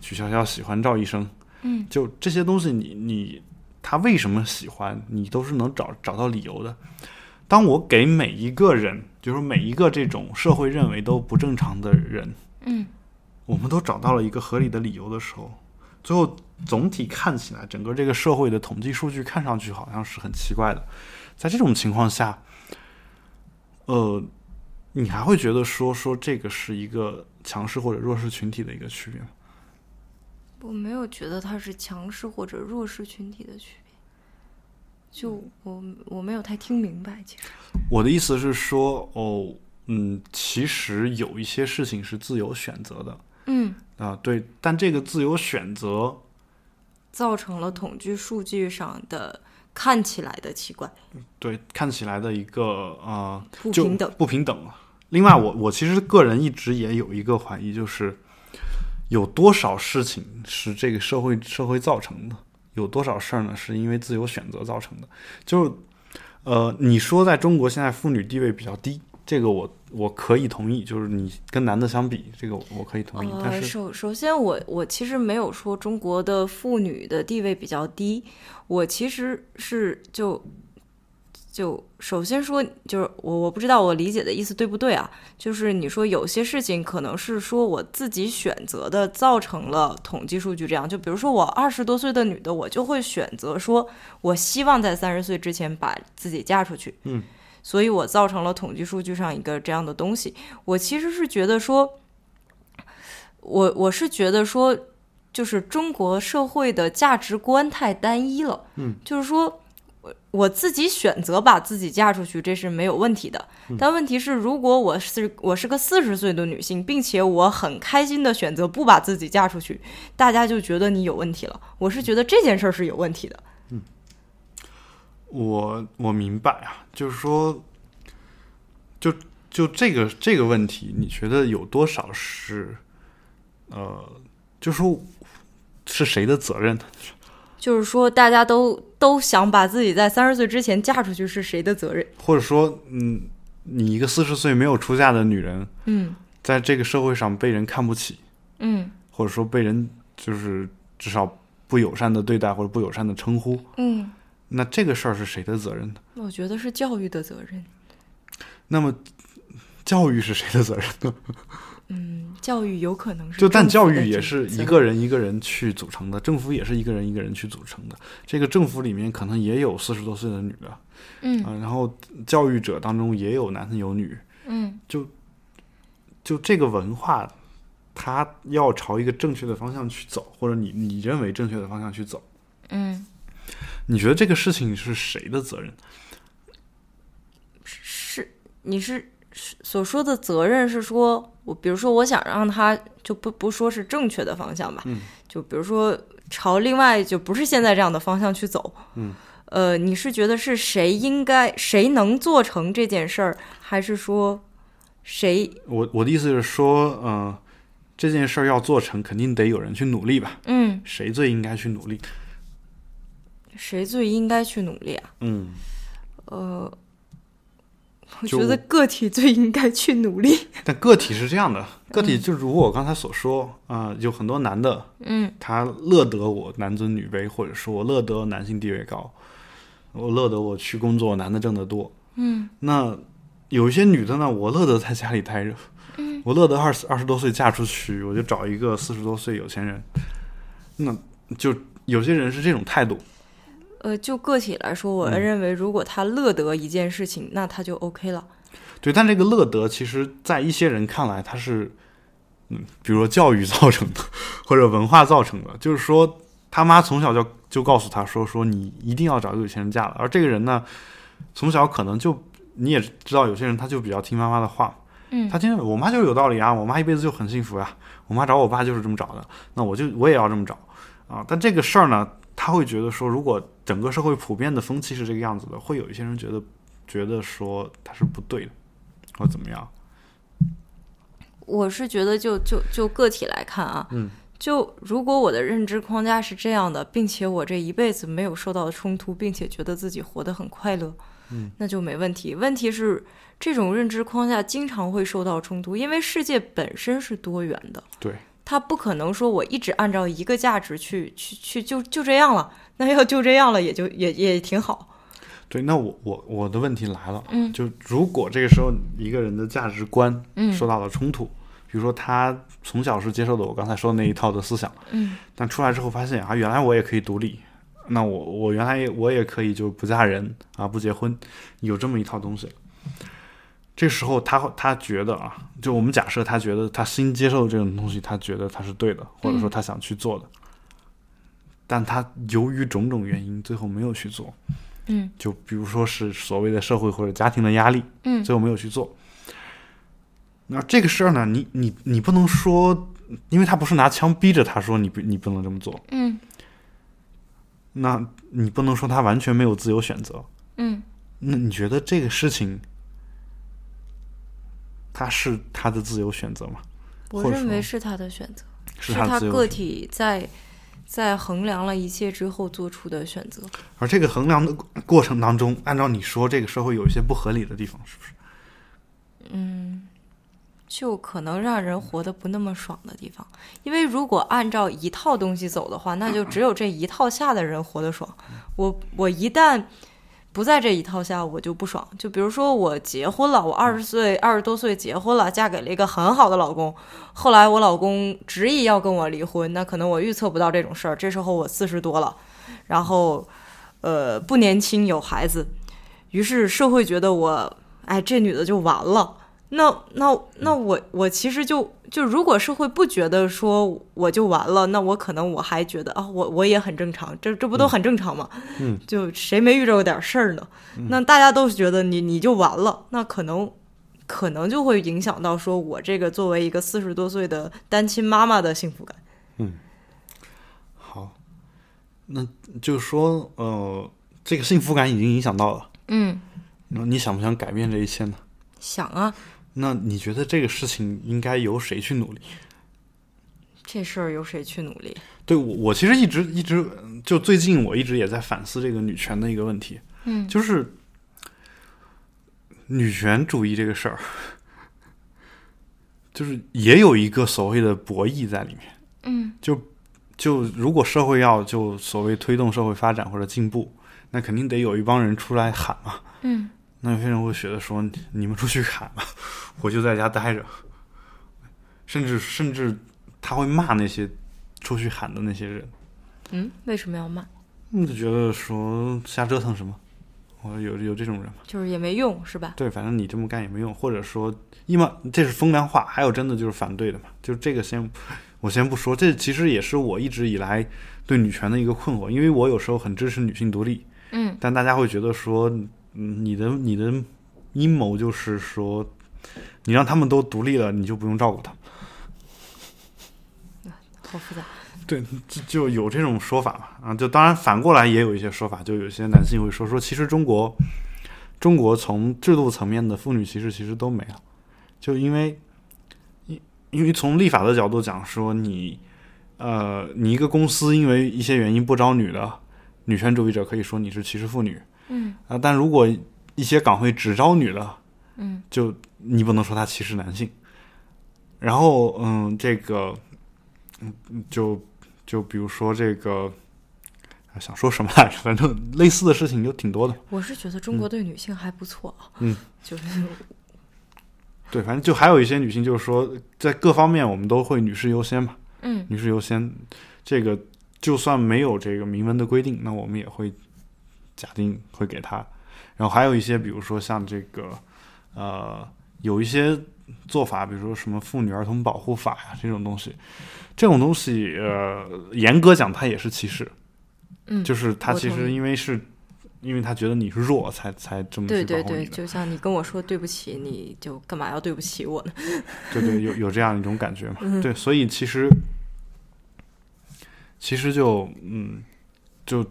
曲筱绡喜欢赵医生，嗯，就这些东西你，你他为什么喜欢，你都是能找找到理由的。当我给每一个人，就是每一个这种社会认为都不正常的人，嗯，我们都找到了一个合理的理由的时候，最后总体看起来，整个这个社会的统计数据看上去好像是很奇怪的。在这种情况下，呃，你还会觉得说说这个是一个强势或者弱势群体的一个区别吗？我没有觉得它是强势或者弱势群体的区别，就我我没有太听明白，其实，我的意思是说，哦，嗯，其实有一些事情是自由选择的嗯，啊，对，但这个自由选择，造成了统计数据上的看起来的奇怪、对，看起来的一个呃，不平等。不平等了。另外，我我其实个人一直也有一个怀疑，就是有多少事情是这个社会社会造成的，有多少事儿呢是因为自由选择造成的？就是呃，你说在中国现在妇女地位比较低，这个我我可以同意，就是你跟男的相比，这个我可以同意。但呃，是首首先我我其实没有说中国的妇女的地位比较低，我其实是就就首先说就是我我不知道我理解的意思对不对啊？就是你说有些事情可能是说我自己选择的，造成了统计数据这样。就比如说我二十多岁的女的，我就会选择说我希望在三十岁之前把自己嫁出去。嗯。所以我造成了统计数据上一个这样的东西。我其实是觉得说，我我是觉得说，就是中国社会的价值观太单一了。嗯，就是说我我自己选择把自己嫁出去，这是没有问题的。但问题是，如果我是我是个四十岁的女性，并且我很开心的选择不把自己嫁出去，大家就觉得你有问题了。我是觉得这件事儿是有问题的。我我明白啊，就是说，就就这个这个问题，你觉得有多少是呃，就说是谁的责任呢？就是说，大家都都想把自己在三十岁之前嫁出去，是谁的责任？或者说，嗯，你一个四十岁没有出嫁的女人，嗯在这个社会上被人看不起，嗯或者说被人就是至少不友善的对待或者不友善的称呼，嗯，那这个事儿是谁的责任呢？我觉得是教育的责任。那么教育是谁的责任呢？嗯，教育有可能是就但教育也是一个人一个人去组成的，政府也是一个人一个人去组成的。这个政府里面可能也有四十多岁的女的，嗯啊、然后教育者当中也有男有女，嗯就就这个文化，它要朝一个正确的方向去走，或者你你认为正确的方向去走，嗯，你觉得这个事情是谁的责任？是你是是所说的责任是说，我比如说我想让他就不不说是正确的方向吧，嗯就比如说朝另外就不是现在这样的方向去走，嗯，呃，你是觉得是谁应该谁能做成这件事儿，还是说谁我我的意思是说，呃，这件事儿要做成，肯定得有人去努力吧？嗯谁最应该去努力？谁最应该去努力啊？嗯，呃，我觉得个体最应该去努力。但个体是这样的，个体就如我刚才所说啊、有很多男的，嗯他乐得我男尊女卑，或者说我乐得男性地位高，我乐得我去工作，男的挣得多。嗯那有一些女的呢，我乐得在家里待着，嗯我乐得二十二十多岁嫁出去，我就找一个四十多岁有钱人。那就有些人是这种态度，呃，就个体来说，我嗯认为如果他乐得一件事情，那他就 OK 了。对，但这个乐得，其实在一些人看来，他是，嗯，比如说教育造成的，或者文化造成的，就是说他妈从小就就告诉他说，说你一定要找个有钱人嫁了，而这个人呢，从小可能就你也知道，有些人他就比较听妈妈的话，嗯他听我妈就是有道理啊，我妈一辈子就很幸福呀、我妈找我爸就是这么找的，那我就我也要这么找啊。但这个事儿呢，他会觉得说，如果整个社会普遍的风气是这个样子的，会有一些人觉得觉得说他是不对的，或怎么样？我是觉得就，就就个体来看啊，嗯，就如果我的认知框架是这样的，并且我这一辈子没有受到冲突，并且觉得自己活得很快乐，嗯，那就没问题。问题是这种认知框架经常会受到冲突，因为世界本身是多元的，对，它不可能说我一直按照一个价值去去去就就这样了，那要就这样了也就也也挺好，对，那我我我的问题来了，嗯就如果这个时候一个人的价值观嗯受到了冲突，比如说他从小是接受的我刚才说的那一套的思想，嗯但出来之后发现啊，原来我也可以独立，那我我原来也我也可以就不嫁人啊，不结婚，有这么一套东西。这时候他他觉得啊，就我们假设他觉得他新接受的这种东西，他觉得他是对的，或者说他想去做的，但他由于种种原因最后没有去做，嗯就比如说是所谓的社会或者家庭的压力，嗯最后没有去做。那这个事儿呢，你你你不能说，因为他不是拿枪逼着他说你不你不能这么做，嗯那你不能说他完全没有自由选择。嗯。那你觉得这个事情，他是他的自由选择吗？我认为是他的选择，是他个体在在衡量了一切之后做出的选择。而这个衡量的过程当中，按照你说，这个社会有一些不合理的地方，是不是？嗯就可能让人活得不那么爽的地方，因为如果按照一套东西走的话，那就只有这一套下的人活得爽。我我一旦不在这一套下，我就不爽。就比如说我结婚了，我二十岁二十多岁结婚了，嫁给了一个很好的老公，后来我老公执意要跟我离婚，那可能我预测不到这种事儿。这时候我四十多了，然后呃不年轻有孩子，于是社会觉得我哎这女的就完了。那那那我我其实就就如果社会不觉得说我就完了，那我可能我还觉得啊，我我也很正常，这这不都很正常吗？嗯，就谁没遇着过点事儿呢？那大家都觉得你你就完了，那可能可能就会影响到说我这个作为一个四十多岁的单亲妈妈的幸福感。嗯好，那就是说，呃，这个幸福感已经影响到了。嗯，那你想不想改变这一切呢？想啊，那你觉得这个事情应该由谁去努力？这事儿由谁去努力？对我，我其实一直一直就最近我一直也在反思这个女权的一个问题，嗯，就是 女权主义这个事儿，就是也有一个所谓的博弈在里面，嗯，就就如果社会要就所谓推动社会发展或者进步，那肯定得有一帮人出来喊嘛，嗯，那有些人会觉得说你们出去喊吧，我就在家待着，甚至甚至他会骂那些。出去喊的那些人，嗯，为什么要骂？嗯，就觉得说瞎折腾什么，我有有这种人吗？就是也没用，是吧？对，反正你这么干也没用，或者说，一嘛，这是风凉话，还有真的就是反对的嘛？就是这个先，我先不说，这其实也是我一直以来对女权的一个困惑，因为我有时候很支持女性独立，嗯，但大家会觉得说，嗯，你的你的阴谋就是说，你让他们都独立了，你就不用照顾他。好复杂，对，就就有这种说法嘛啊，就当然反过来也有一些说法，就有些男性会说说，其实中国，中国从制度层面的妇女歧视其实都没了，就因为，因因为从立法的角度讲，说你，呃，你一个公司因为一些原因不招女的，女权主义者可以说你是歧视妇女，嗯啊，但如果一些岗位只招女的，嗯，就你不能说他歧视男性，然后嗯，这个。嗯，就就比如说这个，想说什么来着？反正类似的事情就挺多的。我是觉得中国对女性还不错啊。嗯，就是对，反正就还有一些女性，就是说在各方面我们都会女士优先嘛。嗯，女士优先，这个就算没有这个明文的规定，那我们也会假定会给他。然后还有一些，比如说像这个，呃，有一些做法，比如说什么妇女儿童保护法呀这种东西。这种东西，呃，严格讲，它也是歧视。嗯，就是他其实因为是，因为他觉得你是弱，才才这么。对对对，就像你跟我说对不起，你就干嘛要对不起我呢？对对，有有这样一种感觉嘛？嗯、对，所以其实，其实就嗯，就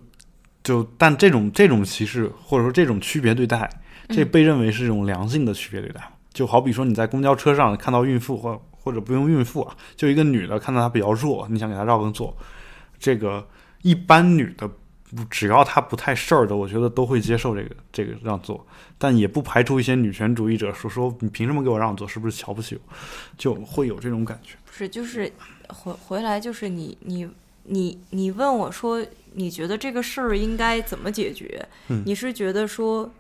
就，但这种这种歧视或者说这种区别对待，这被认为是一种良性的区别对待。就好比说你在公交车上看到孕妇或或者不用孕妇啊，就一个女的看到她比较弱，你想给她绕个座，这个一般女的只要她不太事儿的，我觉得都会接受这个这个让座，但也不排除一些女权主义者说说你凭什么给我让座，是不是瞧不起我，就会有这种感觉。不是，就是回回来就是你你你你问我说你觉得这个事儿应该怎么解决？嗯，你是觉得说？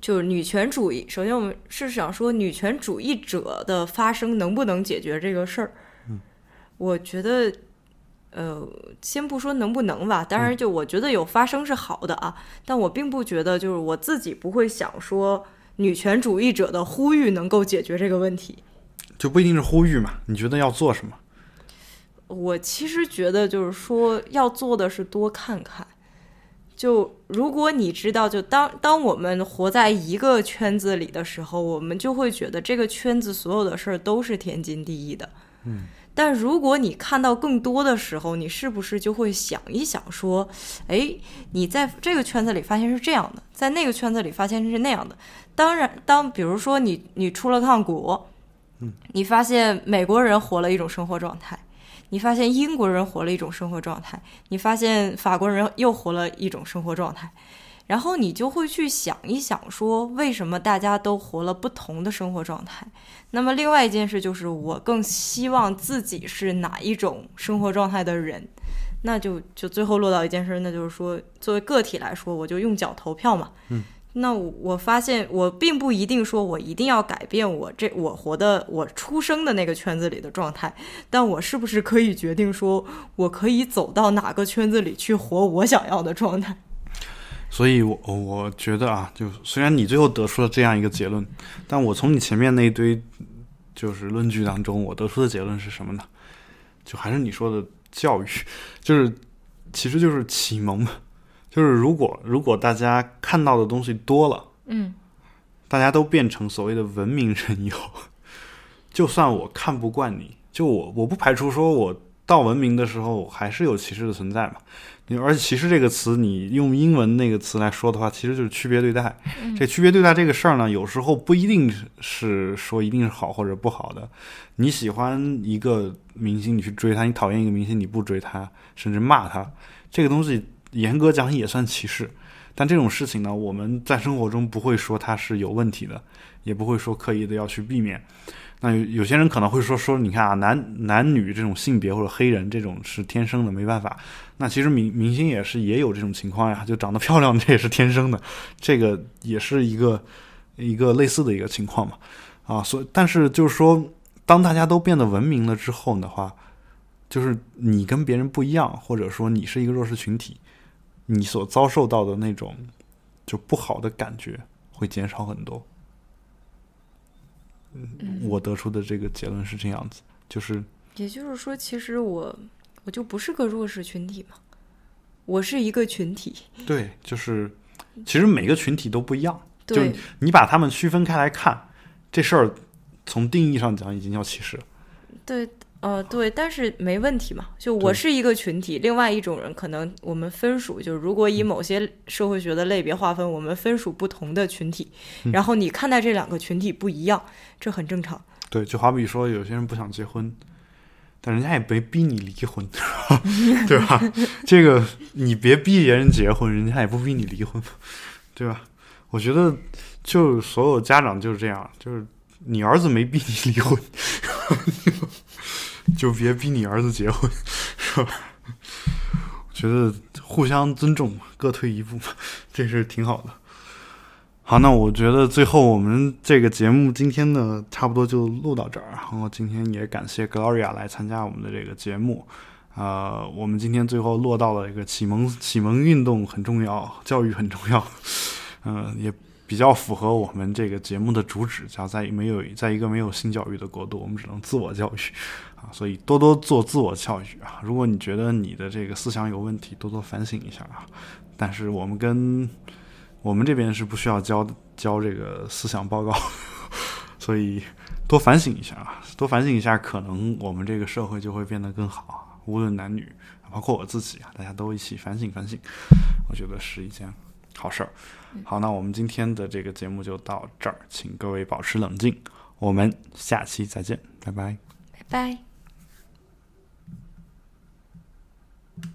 就是女权主义。首先，我们是想说，女权主义者的发声能不能解决这个事儿？嗯，我觉得，呃，先不说能不能吧，当然，就我觉得有发声是好的啊。但我并不觉得，就是我自己不会想说，女权主义者的呼吁能够解决这个问题。就不一定是呼吁嘛？你觉得要做什么？我其实觉得，就是说，要做的是多看看。就如果你知道，就当当我们活在一个圈子里的时候，我们就会觉得这个圈子所有的事儿都是天经地义的。嗯，但如果你看到更多的时候，你是不是就会想一想，说，哎，你在这个圈子里发现是这样的，在那个圈子里发现是那样的。当然，当比如说你你出了趟国，嗯，你发现美国人活了一种生活状态。你发现英国人活了一种生活状态，你发现法国人又活了一种生活状态，然后你就会去想一想，说为什么大家都活了不同的生活状态？那么另外一件事就是，我更希望自己是哪一种生活状态的人，那就就最后落到一件事，那就是说，作为个体来说，我就用脚投票嘛。嗯。那我我发现，我并不一定说我一定要改变我这我活的我出生的那个圈子里的状态，但我是不是可以决定说我可以走到哪个圈子里去活我想要的状态？所以，我我觉得啊，就虽然你最后得出了这样一个结论，但我从你前面那一堆就是论据当中，我得出的结论是什么呢？就还是你说的教育，就是其实就是启蒙。就是如果如果大家看到的东西多了，嗯，大家都变成所谓的文明人以后，就算我看不惯你，就我我不排除说我到文明的时候，还是有歧视的存在嘛。你而且歧视这个词，你用英文那个词来说的话，其实就是区别对待。这区别对待这个事儿呢，有时候不一定是说一定是好或者不好的。你喜欢一个明星，你去追他；你讨厌一个明星，你不追他，甚至骂他。这个东西严格讲也算歧视。但这种事情呢，我们在生活中不会说它是有问题的，也不会说刻意的要去避免。那有有些人可能会说说，你看啊，男男女这种性别或者黑人这种是天生的，没办法。那其实明明星也是也有这种情况呀，就长得漂亮，这也是天生的，这个也是一个一个类似的一个情况嘛。啊，所但是就是说，当大家都变得文明了之后的话，就是你跟别人不一样，或者说你是一个弱势群体，你所遭受到的那种就不好的感觉会减少很多。嗯，我得出的这个结论是这样子，就是也就是说，其实我我就不是个弱势群体嘛，我是一个群体。对，就是其实每个群体都不一样，就对你把他们区分开来看，这事儿从定义上讲已经叫歧视了。对，呃，对，但是没问题嘛。就我是一个群体，另外一种人可能我们分属，就是如果以某些社会学的类别划分，我们分属不同的群体，然后你看待这两个群体不一样，这很正常。对，就好比说有些人不想结婚，但人家也没逼你离婚，对吧？这个你别逼别人结婚，人家也不逼你离婚，对吧？我觉得就所有家长就是这样，就是你儿子没逼你离婚，就别逼你儿子结婚，是吧？我觉得互相尊重，各退一步，这是挺好的。好，那我觉得最后我们这个节目今天呢，差不多就录到这儿。然后今天也感谢 Gloria 来参加我们的这个节目。呃，我们今天最后落到了一个启蒙启蒙运动很重要，教育很重要。嗯、也比较符合我们这个节目的主旨，叫在没有在一个没有性教育的国度，我们只能自我教育啊。所以多多做自我教育啊。如果你觉得你的这个思想有问题，多多反省一下啊。但是我们跟我们这边是不需要交交这个思想报告，所以多反省一下啊，多反省一下，可能我们这个社会就会变得更好啊。无论男女，包括我自己啊，大家都一起反省反省，我觉得是一件好事儿。好，那我们今天的这个节目就到这儿，请各位保持冷静，我们下期再见，拜拜。拜拜。